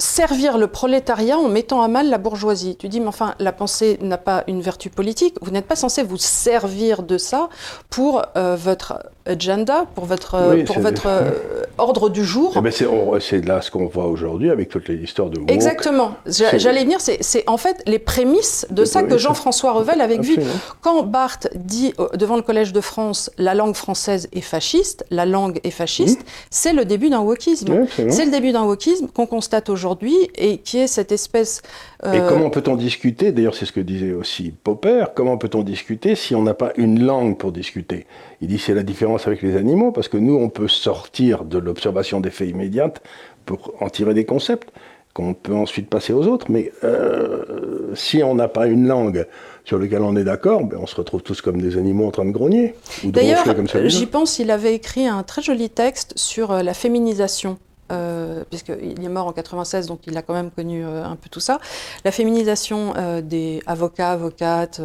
servir le prolétariat en mettant à mal la bourgeoisie. Tu dis, mais enfin, la pensée n'a pas une vertu politique. Vous n'êtes pas censé vous servir de ça pour euh, votre agenda, pour votre, euh, pour votre euh, ordre du jour. Eh ben, c'est là ce qu'on voit aujourd'hui avec toutes les histoires de woke. Exactement. J'allais venir, c'est en fait les prémices de ça que Jean-François Revel avait vu. Quand Barthes dit devant le Collège de France, la langue française est fasciste, la langue est fasciste, c'est le début d'un wokisme. c'est le début d'un wokisme qu'on constate aujourd'hui et qui est cette espèce... Euh, et comment peut-on discuter D'ailleurs, c'est ce que disait aussi Popper. Comment peut-on discuter si on n'a pas une langue pour discuter? Il dit c'est la différence avec les animaux, parce que nous, on peut sortir de l'observation des faits immédiates pour en tirer des concepts qu'on peut ensuite passer aux autres. Mais euh, si on n'a pas une langue sur laquelle on est d'accord, ben on se retrouve tous comme des animaux en train de grogner. D'ailleurs, j'y pense, il avait écrit un très joli texte sur euh, la féminisation euh, puisqu'il est mort en 96, donc il a quand même connu un peu tout ça. La féminisation des avocats, avocates,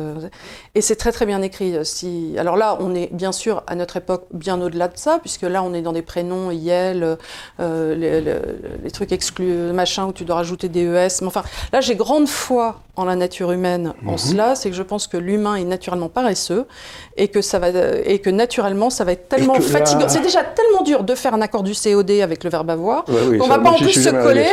et c'est très très bien écrit. Si... Alors là, on est bien sûr à notre époque bien au-delà de ça, puisque là, on est dans des prénoms, IEL, les, les, trucs exclus, machin, où tu dois rajouter des ES. Mais enfin, là, j'ai grande foi en la nature humaine en mhm. cela, c'est que je pense que l'humain est naturellement paresseux et que ça va et que naturellement ça va être tellement fatigant. C'est déjà tellement dur de faire un accord du COD avec le verbe avoir On qu'on va pas en plus se coller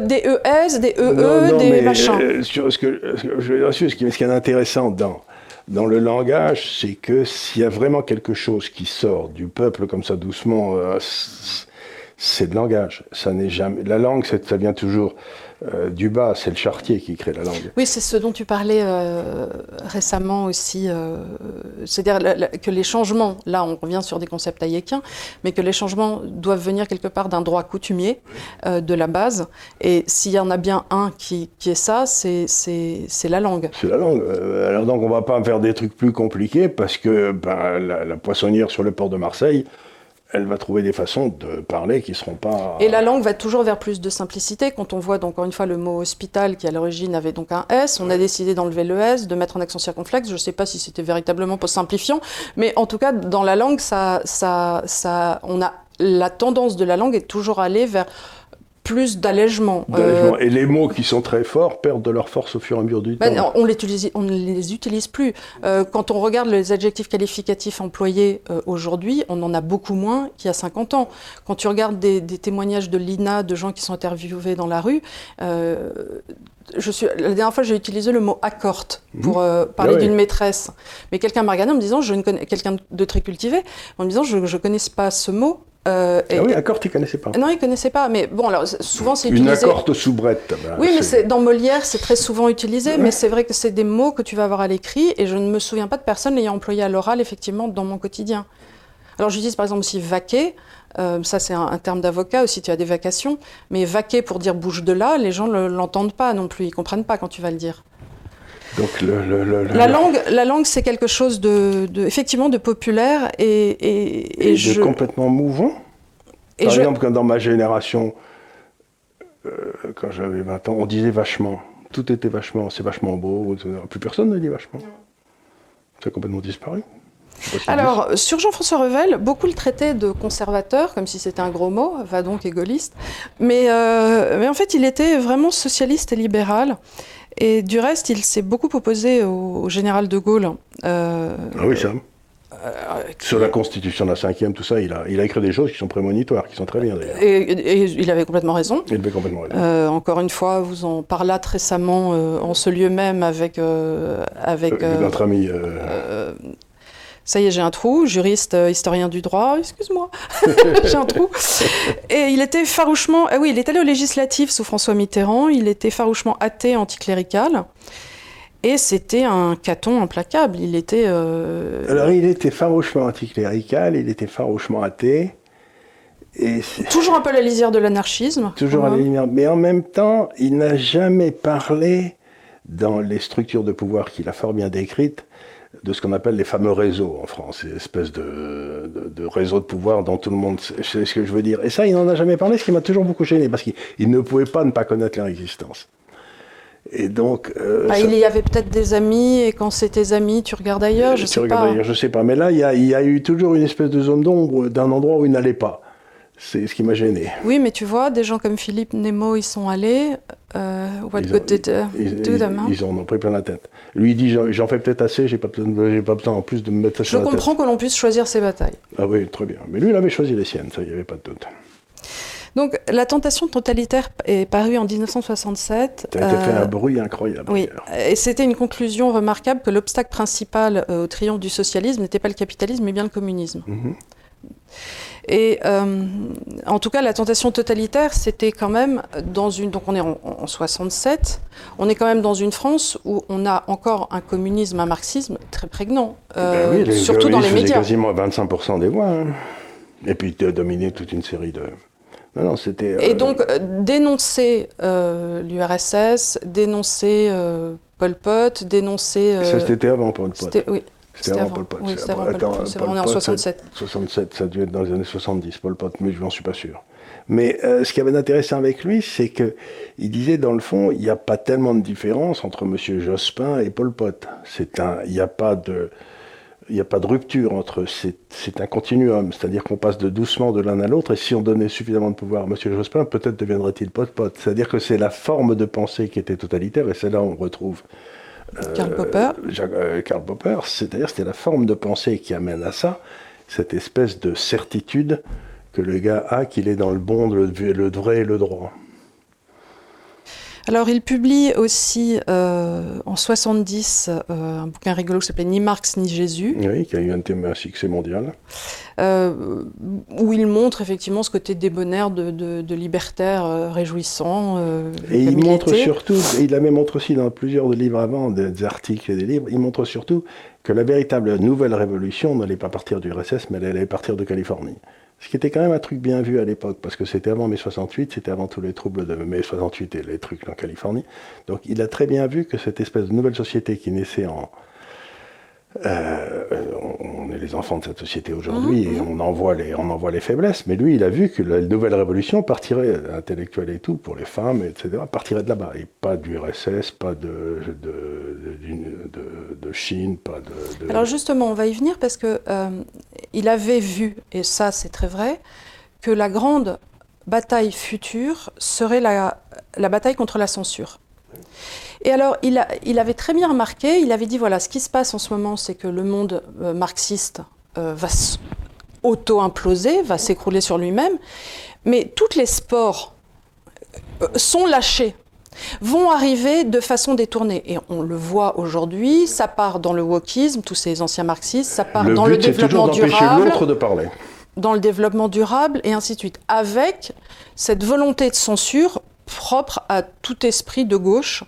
des ES, des EE, des machins. Euh, ce que, je, ce qui est intéressant dans dans le langage, c'est que s'il y a vraiment quelque chose qui sort du peuple comme ça doucement, euh, c'est le langage. Ça n'est jamais. La langue, ça vient toujours euh, du bas, c'est le chartier qui crée la langue. Oui, c'est ce dont tu parlais euh, récemment aussi. Euh, c'est-à-dire que les changements, là on revient sur des concepts hayekiens, mais que les changements doivent venir quelque part d'un droit coutumier, de la base. Et s'il y en a bien un qui, est ça, c'est la langue. C'est la langue. alors donc on va pas faire des trucs plus compliqués parce que ben, la poissonnière sur le port de Marseille, elle va trouver des façons de parler qui ne seront pas... Et la langue va toujours vers plus de simplicité. Quand on voit, donc, encore une fois, le mot hospital, qui à l'origine avait donc un S, on a décidé d'enlever le S, de mettre un accent circonflexe. Je ne sais pas si c'était véritablement pour simplifiant, mais en tout cas, dans la langue, ça, ça, ça, on a, la tendance de la langue est toujours aller vers plus d'allègement. Euh, et les mots qui sont très forts perdent de leur force au fur et à mesure du ben, temps. On, on ne les utilise plus. Euh, quand on regarde les adjectifs qualificatifs employés euh, aujourd'hui, on en a beaucoup moins qu'il y a 50 ans. Quand tu regardes des, témoignages de l'INA, de gens qui sont interviewés dans la rue, je suis, la dernière fois, j'ai utilisé le mot accorte pour mhm. parler ah d'une maîtresse. Mais quelqu'un m'a regardé en me disant, je ne connais quelqu'un de très cultivé, en me disant, je ne connais pas ce mot. Euh, ah oui, accord, tu ne connaissais pas. Non, il ne connaissait pas. Mais bon, alors souvent c'est utilisé. Une accorte soubrette. Bah, oui, mais dans Molière, c'est très souvent utilisé. Mais c'est vrai que c'est des mots que tu vas avoir à l'écrit. Et je ne me souviens pas de personne l'ayant employé à l'oral, effectivement, dans mon quotidien. Alors j'utilise par exemple aussi vaquer. Euh, ça, c'est un, terme d'avocat aussi, tu as des vacations. Mais vaquer pour dire bouge de là, les gens ne l'entendent pas non plus. Ils ne comprennent pas quand tu vas le dire. Donc la langue, la langue, c'est quelque chose de, effectivement de populaire et, et, de complètement mouvant. Par exemple, quand dans ma génération, euh, quand j'avais 20 ans, on disait vachement. Tout était vachement, c'est vachement beau. Plus personne ne dit vachement. Ça a complètement disparu. Alors, sur Jean-François Revel, beaucoup le traitaient de conservateur, comme si c'était un gros mot, va donc égoliste. Mais, euh, mais en fait, il était vraiment socialiste et libéral. Et du reste, il s'est beaucoup opposé au, général de Gaulle. Euh, ah oui, ça. Euh, Sur la constitution de la cinquième, tout ça, il a, il a écrit des choses qui sont prémonitoires, qui sont très bien d'ailleurs. Et, il avait complètement raison. Il avait complètement raison. Euh, encore une fois, vous en parlâtes récemment en ce lieu même avec... avec notre ami... Ça y est, j'ai un trou, juriste, euh, historien du droit, excuse-moi, j'ai un trou. Et il était farouchement, ah oui, il est allé au législatif sous François Mitterrand, il était farouchement athée, anticlérical. Et c'était un caton implacable. Il était. Euh, Alors, il était farouchement anticlérical, il était farouchement athée. Et toujours un peu à la lisière de l'anarchisme. Toujours à la lisière. Mais en même temps, il n'a jamais parlé dans les structures de pouvoir qu'il a fort bien décrites de ce qu'on appelle les fameux réseaux en France, une espèce de, de, réseau de pouvoir dont tout le monde sait ce que je veux dire. Et ça, il n'en a jamais parlé, ce qui m'a toujours beaucoup gêné, parce qu'il ne pouvait pas ne pas connaître leur existence. Et donc, euh, bah, Il y avait peut-être des amis, et quand c'est tes amis, tu regardes ailleurs, je ne sais pas. Ailleurs, je sais pas. Mais là, il y, y a eu toujours une espèce de zone d'ombre d'un endroit où il n'allait pas. C'est ce qui m'a gêné. Oui, mais tu vois, des gens comme Philippe Nemo, ils sont allés. Euh, what ils good did uh, do them, hein? ils en ont pris plein la tête. Lui, il dit J'en fais peut-être assez, j'ai pas, pas besoin en plus de me mettre ça sur Je comprends que l'on puisse choisir ses batailles. Ah oui, très bien. Mais lui, il avait choisi les siennes, ça, il n'y avait pas de doute. Donc, La tentation totalitaire est parue en 1967. Ça a fait un bruit incroyable. Oui, et c'était une conclusion remarquable que l'obstacle principal euh, au triomphe du socialisme n'était pas le capitalisme, mais bien le communisme. Mhm. Et euh, en tout cas, la tentation totalitaire, c'était quand même dans une. Donc on est en, 67, on est quand même dans une France où on a encore un communisme, un marxisme très prégnant, euh, ben oui, surtout dans les médias. quasiment 25% des voix. Hein. Et puis dominer toute une série de. Non, non, c'était. Et euh, donc dénoncer l'URSS, dénoncer Pol Pot, dénoncer. Ça c'était avant Pol Pot. Oui. C'était avant Pol Pot. Oui, c'était avant Pol Pot. on est en 67. 67, ça a dû être dans les années 70, Pol Pot, mais je n'en suis pas sûr. Mais euh, ce qui avait d'intéressant avec lui, c'est que il disait dans le fond, il n'y a pas tellement de différence entre M. Jospin et Pol Pot. C'est un, il n'y a pas de, il n'y a pas de rupture entre. C'est un continuum, c'est-à-dire qu'on passe de doucement de l'un à l'autre. Et si on donnait suffisamment de pouvoir à M. Jospin, peut-être deviendrait-il Pol Pot. C'est-à-dire que c'est la forme de pensée qui était totalitaire, et c'est là où on retrouve. Euh, Karl Popper. Euh, Karl Popper, c'est-à-dire c'était la forme de pensée qui amène à ça, cette espèce de certitude que le gars a qu'il est dans le bon, le, le vrai et le droit. Alors, il publie aussi euh, en 70 euh, un bouquin rigolo qui s'appelait Ni Marx ni Jésus. Oui, qui a eu un thème un succès mondial. Euh, où il montre effectivement ce côté débonnaire de, de, de libertaire euh, réjouissant. Et il montre surtout, et il la même montre aussi dans plusieurs livres avant, des articles et des livres, il montre surtout que la véritable nouvelle révolution n'allait pas partir du RSS, mais elle allait partir de Californie. Ce qui était quand même un truc bien vu à l'époque, parce que c'était avant mai 68, c'était avant tous les troubles de mai 68 et les trucs en Californie. Donc il a très bien vu que cette espèce de nouvelle société qui naissait en, euh, on est les enfants de cette société aujourd'hui mmh. et on en, voit les, on en voit les faiblesses. Mais lui, il a vu que la nouvelle révolution partirait, intellectuelle et tout, pour les femmes, etc., partirait de là-bas. Et pas du RSS, pas de, de, de, Chine, pas de, Alors justement, on va y venir parce que euh, il avait vu, et ça c'est très vrai, que la grande bataille future serait la, la bataille contre la censure. Et alors, il, a, il, avait très bien remarqué, il avait dit, voilà, ce qui se passe en ce moment, c'est que le monde euh, marxiste euh, va auto-imploser, va s'écrouler sur lui-même, mais tous les sports euh, sont lâchés vont arriver de façon détournée. Et on le voit aujourd'hui, ça part dans le wokisme, tous ces anciens marxistes, ça part le dans but, le développement durable. l'autre de parler. Dans le développement durable, et ainsi de suite. Avec cette volonté de censure propre à tout esprit de gauche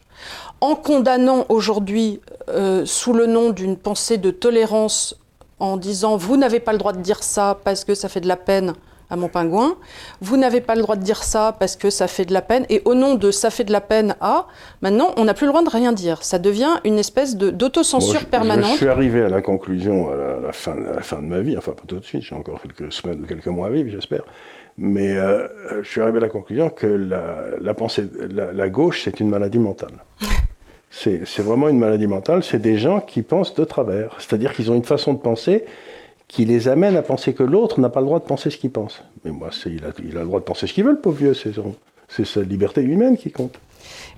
en condamnant aujourd'hui, euh, sous le nom d'une pensée de tolérance, en disant vous n'avez pas le droit de dire ça parce que ça fait de la peine à mon pingouin, vous n'avez pas le droit de dire ça parce que ça fait de la peine, et au nom de ça fait de la peine à, maintenant on n'a plus le droit de rien dire. Ça devient une espèce d'autocensure permanente. Je suis arrivé à la conclusion à la, fin, à la fin de ma vie, enfin pas tout de suite, j'ai encore quelques semaines ou quelques mois à vivre, j'espère. Mais euh, je suis arrivé à la conclusion que la, la pensée, la, la gauche, c'est une maladie mentale. C'est vraiment une maladie mentale. C'est des gens qui pensent de travers. C'est-à-dire qu'ils ont une façon de penser qui les amène à penser que l'autre n'a pas le droit de penser ce qu'il pense. Mais moi, il a, il a, le droit de penser ce qu'il veut, le pauvre vieux. C'est sa liberté humaine qui compte.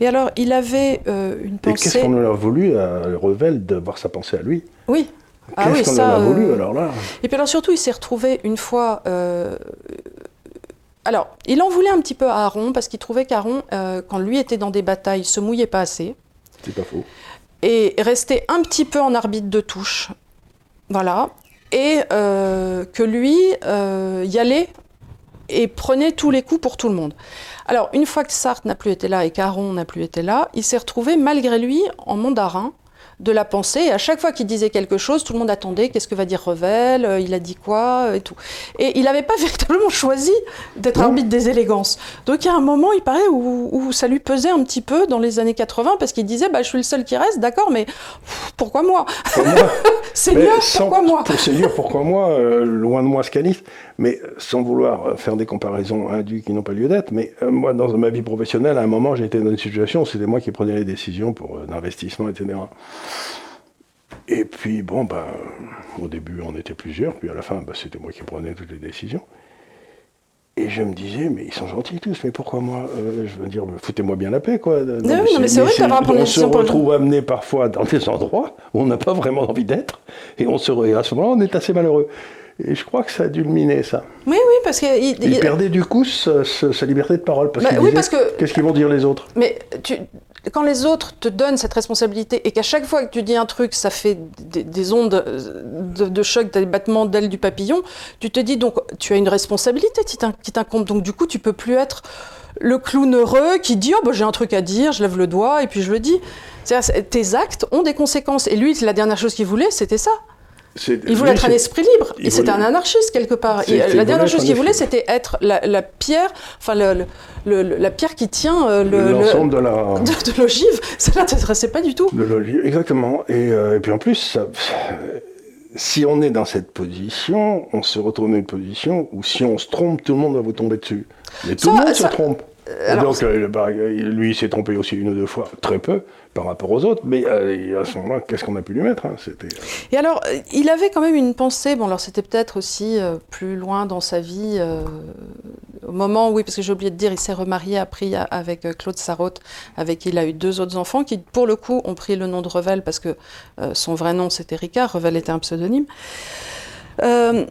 Et alors, il avait euh, une pensée. qu'est-ce qu'on a voulu à Revel de voir sa pensée à lui? Oui. Ah qu'est-ce qu'on a voulu alors là? Et puis alors surtout, il s'est retrouvé une fois. Euh... Alors, il en voulait un petit peu à Aaron parce qu'il trouvait qu'Aaron, euh, quand lui était dans des batailles, se mouillait pas assez. C'est pas faux. Et restait un petit peu en arbitre de touche. Voilà. Et euh, que lui euh, y allait et prenait tous les coups pour tout le monde. Alors, une fois que Sartre n'a plus été là et qu'Aaron n'a plus été là, il s'est retrouvé malgré lui en mandarin de la pensée. Et à chaque fois qu'il disait quelque chose, tout le monde attendait qu'est-ce que va dire Revel, euh, il a dit quoi, euh, et tout. Et il n'avait pas véritablement choisi d'être arbitre des élégances. Donc il y a un moment, il paraît, où, ça lui pesait un petit peu dans les années 80, parce qu'il disait bah, Je suis le seul qui reste, d'accord, mais pourquoi moi, Seigneur, pourquoi moi? Pour Seigneur, pourquoi moi euh, Loin de moi ce calife. Mais sans vouloir faire des comparaisons indues qui n'ont pas lieu d'être, mais moi, dans ma vie professionnelle, à un moment, j'étais dans une situation où c'était moi qui prenais les décisions pour l'investissement, etc. Et puis, bon, ben, au début, on était plusieurs, puis à la fin, ben, c'était moi qui prenais toutes les décisions. Et je me disais, mais ils sont gentils tous, mais pourquoi moi euh, Je veux dire, foutez-moi bien la paix, quoi. Non, non mais c'est vrai que On se retrouve amené parfois dans des endroits où on n'a pas vraiment envie d'être, et, on se, et à ce moment-là, on est assez malheureux. Et je crois que ça a dû le miner, ça. Oui, oui, parce qu'il... Il, il, perdait du coup sa, sa, liberté de parole. Parce bah, oui, parce que... Qu'est-ce qu'ils vont dire les autres? Mais tu, quand les autres te donnent cette responsabilité et qu'à chaque fois que tu dis un truc, ça fait des, ondes de, choc, des battements d'ailes du papillon, tu te dis donc tu as une responsabilité qui t'incombe. Donc du coup, tu peux plus être le clown heureux qui dit oh bah, j'ai un truc à dire, je lève le doigt et puis je le dis. Tes actes ont des conséquences. Et lui, la dernière chose qu'il voulait, c'était ça. Il voulait être un esprit libre. Et c'était un anarchiste quelque part. la dernière chose qu'il voulait, c'était être la, pierre, enfin la pierre qui tient euh, l'ensemble de la de, l'ogive. Ça l'intéressait pas du tout. De l'ogive, exactement. Et, euh, et, puis en plus, si on est dans cette position, on se retrouve dans une position où si on se trompe, tout le monde va vous tomber dessus. Mais tout le monde se trompe. Donc, euh, bah, lui, il s'est trompé aussi une ou deux fois, très peu par rapport aux autres, mais euh, à ce moment-là, qu'est-ce qu'on a pu lui mettre hein, C'était. Et alors, il avait quand même une pensée. Bon, alors c'était peut-être aussi plus loin dans sa vie, au moment, oui, parce que j'ai oublié de dire, il s'est remarié après avec euh, Claude Sarraute, avec qui il a eu deux autres enfants, qui pour le coup ont pris le nom de Revel parce que euh, son vrai nom c'était Ricard, Revel était un pseudonyme. Euh,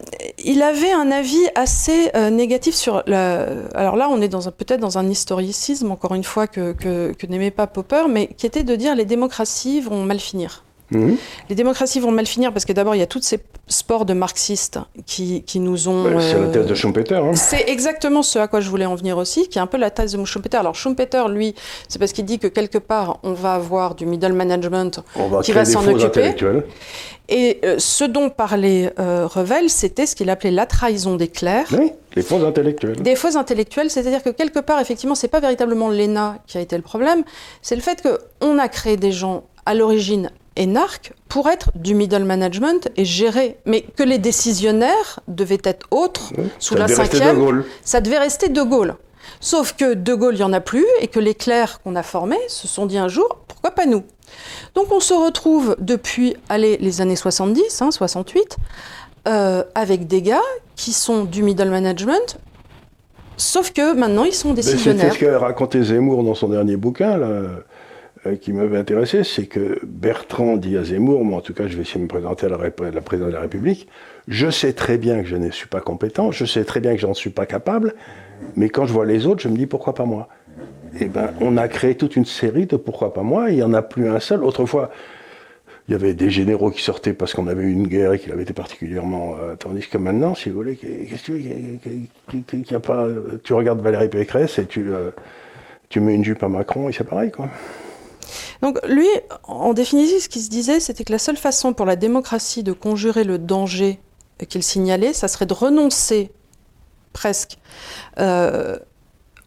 il avait un avis assez négatif sur la... Alors là, on est peut-être dans un historicisme, encore une fois, que, que n'aimait pas Popper, mais qui était de dire les démocraties vont mal finir. Mhm. Les démocraties vont mal finir parce que d'abord, il y a tous ces sports de marxistes qui, qui nous ont. Bah, c'est la thèse de Schumpeter. Hein. C'est exactement ce à quoi je voulais en venir aussi, qui est un peu la thèse de Schumpeter. Alors, Schumpeter, lui, c'est parce qu'il dit que quelque part, on va avoir du middle management qui va s'en occuper. Et euh, ce dont parlait euh, Revel, c'était ce qu'il appelait la trahison des clercs. Oui, les faux intellectuels. Des faux intellectuels, c'est-à-dire que quelque part, effectivement, c'est pas véritablement l'ENA qui a été le problème, c'est le fait qu'on a créé des gens à l'origine énarques pour être du middle management et gérer. Mais que les décisionnaires devaient être autres sous la cinquième. Ça devait rester De Gaulle. Sauf que De Gaulle, il n'y en a plus et que les clercs qu'on a formés se sont dit un jour, pourquoi pas nous? Donc on se retrouve depuis allez, les années 70, 68, hein, euh, avec des gars qui sont du middle management, sauf que maintenant ils sont décisionnaires. C'est ce qu'a raconté Zemmour dans son dernier bouquin. Là. Euh, qui m'avait intéressé, c'est que Bertrand dit à Zemmour, moi en tout cas je vais essayer de me présenter à la, présidente de la République, je sais très bien que je ne suis pas compétent, je sais très bien que je n'en suis pas capable, mais quand je vois les autres, je me dis pourquoi pas moi? Eh bien, on a créé toute une série de pourquoi pas moi, il n'y en a plus un seul. Autrefois, il y avait des généraux qui sortaient parce qu'on avait eu une guerre et qu'il avait été particulièrement. Euh, tandis que maintenant, si vous voulez, qu'est-ce que tu pas? Tu regardes Valérie Pécresse et tu, euh, tu mets une jupe à Macron et c'est pareil, quoi. Donc lui, en définitive, ce qu'il se disait, c'était que la seule façon pour la démocratie de conjurer le danger qu'il signalait, ça serait de renoncer presque euh,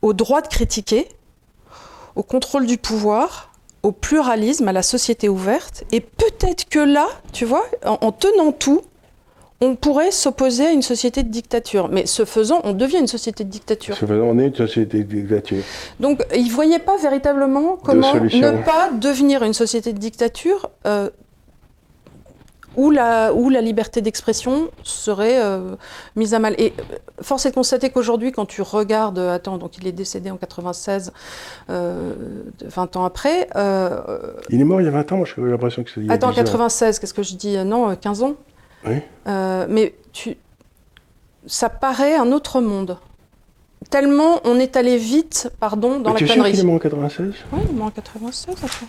au droit de critiquer, au contrôle du pouvoir, au pluralisme, à la société ouverte. Et peut-être que là, tu vois, en tenant tout, on pourrait s'opposer à une société de dictature. Mais ce faisant, on devient une société de dictature. Ce faisant, on est une société de dictature. Donc, il ne voyait pas véritablement comment ne pas devenir une société de dictature euh, où, la, où la liberté d'expression serait euh, mise à mal. Et euh, force est de constater qu'aujourd'hui, quand tu regardes, attends, donc il est décédé en 96, 20 ans après. il est mort il y a 20 ans, moi j'ai l'impression que c'est. Attends, 96, qu'est-ce que je dis Non, 15 ans euh, mais tu, ça paraît un autre monde. Tellement on est allé vite, pardon, dans la tu connerie. Tu qu'il est mort en 96 Oui, il est mort en 96, après.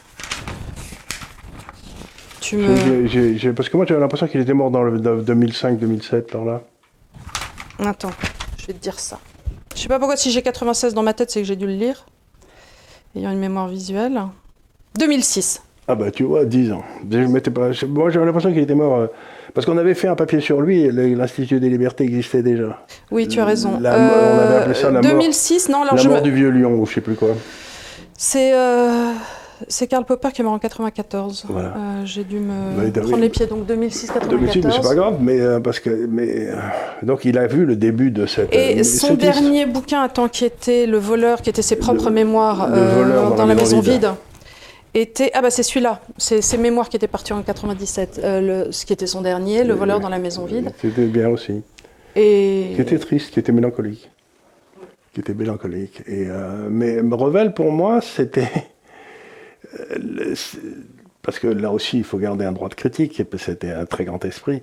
Tu me... parce que moi j'avais l'impression qu'il était mort dans le 2005-2007, par là. Attends, je vais te dire ça. Je sais pas pourquoi si j'ai 96 dans ma tête, c'est que j'ai dû le lire. Ayant une mémoire visuelle. 2006. Ah bah tu vois, 10 ans. Pas... Moi j'avais l'impression qu'il était mort... Euh, parce qu'on avait fait un papier sur lui, l'Institut des libertés existait déjà. Oui, tu as raison. on avait appelé ça la 2006, mort, non, alors la mort du vieux lion, ou je sais plus quoi. C'est euh, c'est Karl Popper qui est mort en 94. Voilà. Euh, j'ai dû me prendre les pieds, donc 2006-94. 2006, mais c'est pas grave, mais euh, parce que mais donc il a vu le début de cette. Et son dernier bouquin, attends, qui était Le voleur, qui était ses propres mémoires dans, la, maison, vide était ah bah c'est celui-là, c'est ses mémoires qui étaient partis en 97, euh, le, ce qui était son dernier, Le voleur dans la maison vide. C'était bien aussi. Et qui était triste, qui était mélancolique, qui était mélancolique. Et euh, mais Revel pour moi c'était euh, parce que là aussi il faut garder un droit de critique, c'était un très grand esprit,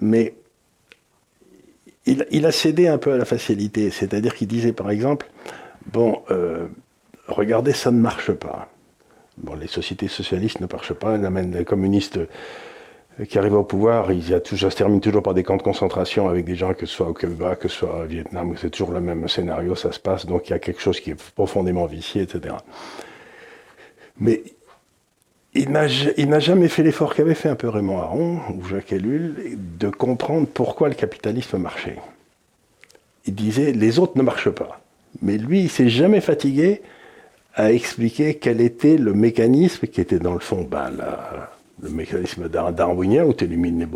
mais il, il, a cédé un peu à la facilité, c'est-à-dire qu'il disait par exemple bon regardez ça ne marche pas Les sociétés socialistes ne marchent pas, les communistes euh, qui arrivent au pouvoir, ils, ça se termine toujours par des camps de concentration avec des gens, que ce soit au Cuba, que ce soit au Vietnam, c'est toujours le même scénario, ça se passe, donc il y a quelque chose qui est profondément vicié, etc. Mais il n'a jamais fait l'effort qu'avait fait un peu Raymond Aron ou Jacques Ellul de comprendre pourquoi le capitalisme marchait. Il disait les autres ne marchent pas. Mais lui, il s'est jamais fatigué à expliquer quel était le mécanisme qui était dans le fond, ben, le mécanisme darwinien où tu élimines les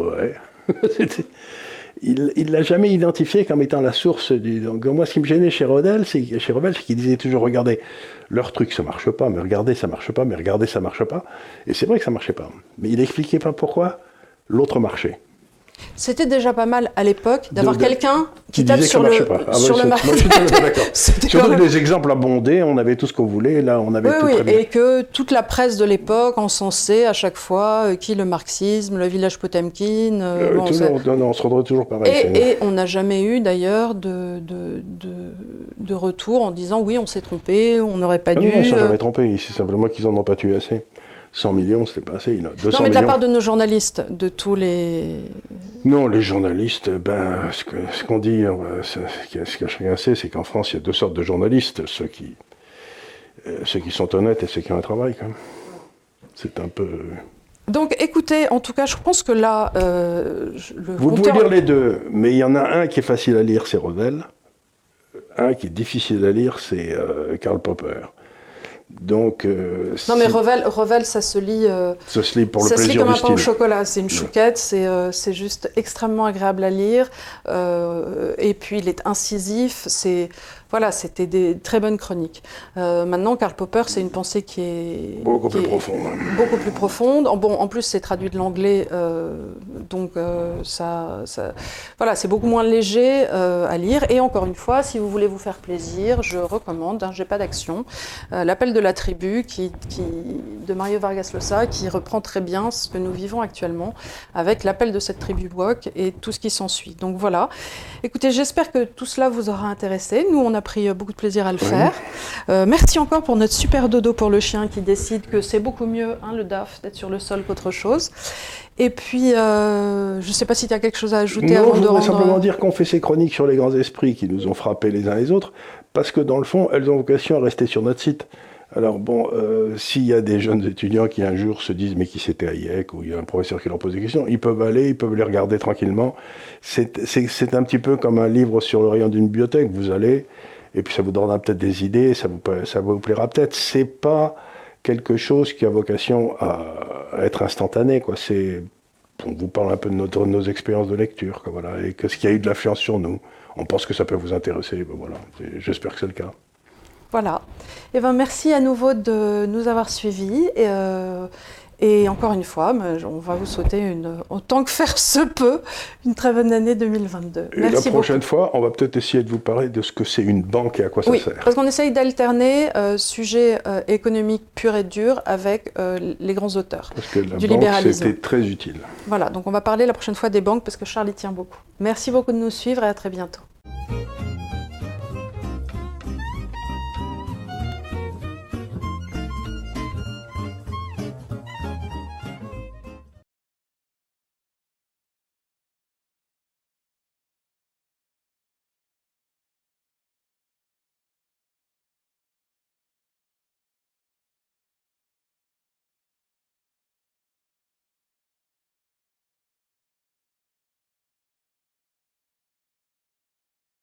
il ne l'a jamais identifié comme étant la source du. Donc, moi, ce qui me gênait chez Rodel, c'est chez c'est qu'il disait toujours regardez, leur truc ça marche pas, mais regardez ça marche pas, mais regardez ça marche pas. Et c'est vrai que ça marchait pas. Mais il n'expliquait pas pourquoi l'autre marchait. C'était déjà pas mal à l'époque d'avoir quelqu'un qui, tape sur le, ah sur le marché. Surtout même... des exemples abondés, on avait tout ce qu'on voulait, là on avait oui, tout oui, très bien. Et que toute la presse de l'époque encensait à chaque fois euh, qui le marxisme, le village Potemkin. Euh, euh, bon, toujours, non, non, on se rendrait toujours pareil. Et, et on n'a jamais eu d'ailleurs de, de, de, de, retour en disant oui, on s'est trompé, on n'aurait pas ah dû. Non, ils sont jamais trompés, c'est simplement qu'ils n'en ont pas tué assez. 100 millions, c'était pas assez. 200 non, mais de la part de nos journalistes, de tous les. Non, les journalistes, ben, ce qu'on ce qu dit, ce, ce que chacun sait, c'est qu'en France, il y a deux sortes de journalistes ceux qui, euh, ceux qui sont honnêtes et ceux qui ont un travail, quand même. C'est un peu. Donc, écoutez, en tout cas, je pense que là, euh, le Vous compteur... pouvez lire les deux, mais il y en a un qui est facile à lire, c'est Revel. Un qui est difficile à lire, c'est euh, Karl Popper. Donc, euh, non mais Revel, Revel, ça se lit. Euh, ça se lit pour le ça plaisir se lit comme un pain au chocolat. C'est une chouquette. C'est euh, c'est juste extrêmement agréable à lire. Euh, et puis il est incisif. C'est voilà, c'était des très bonnes chroniques. Euh, maintenant, Karl Popper, c'est une pensée qui est beaucoup qui plus est profonde. Beaucoup plus profonde. En, bon, en plus, c'est traduit de l'anglais, euh, donc euh, ça, ça, voilà, c'est beaucoup moins léger à lire. Et encore une fois, si vous voulez vous faire plaisir, je recommande. Hein, J'ai pas d'action. L'appel de la tribu, qui, qui, de Mario Vargas Llosa, qui reprend très bien ce que nous vivons actuellement avec l'appel de cette tribu Wok et tout ce qui s'ensuit. Donc voilà. Écoutez, j'espère que tout cela vous aura intéressé. Nous, on a pris beaucoup de plaisir à le faire. Euh, merci encore pour notre super dodo pour le chien qui décide que c'est beaucoup mieux, hein, le DAF, d'être sur le sol qu'autre chose. Et puis, euh, je ne sais pas si tu as quelque chose à ajouter Non, avant je de rendre... simplement dire qu'on fait ces chroniques sur les grands esprits qui nous ont frappés les uns les autres, parce que dans le fond, elles ont vocation à rester sur notre site. Alors bon, euh, s'il y a des jeunes étudiants qui un jour se disent mais qui c'était Hayek ou il y a un professeur qui leur pose des questions, ils peuvent aller, ils peuvent les regarder tranquillement. C'est un petit peu comme un livre sur le rayon d'une bibliothèque. Vous allez et puis ça vous donnera peut-être des idées, ça vous ça vous plaira peut-être. C'est pas quelque chose qui a vocation à, être instantané quoi. C'est on vous parle un peu de, notre- de nos expériences de lecture quoi, voilà et que ce qui a eu de l'influence sur nous. On pense que ça peut vous intéresser. ben voilà, j'espère que c'est le cas. Voilà. Eh ben, merci à nouveau de nous avoir suivis. Et, euh, et encore une fois, on va vous souhaiter, une, autant que faire se peut, une très bonne année 2022. Et merci la prochaine fois, on va peut-être essayer de vous parler de ce que c'est une banque et à quoi Oui, ça sert. parce qu'on essaye d'alterner euh, sujet euh, économique pur et dur avec euh, les grands auteurs. Parce que la du banque, libéralisme. c'était très utile. Voilà, donc on va parler la prochaine fois des banques parce que Charles y tient beaucoup. Merci beaucoup de nous suivre et à très bientôt.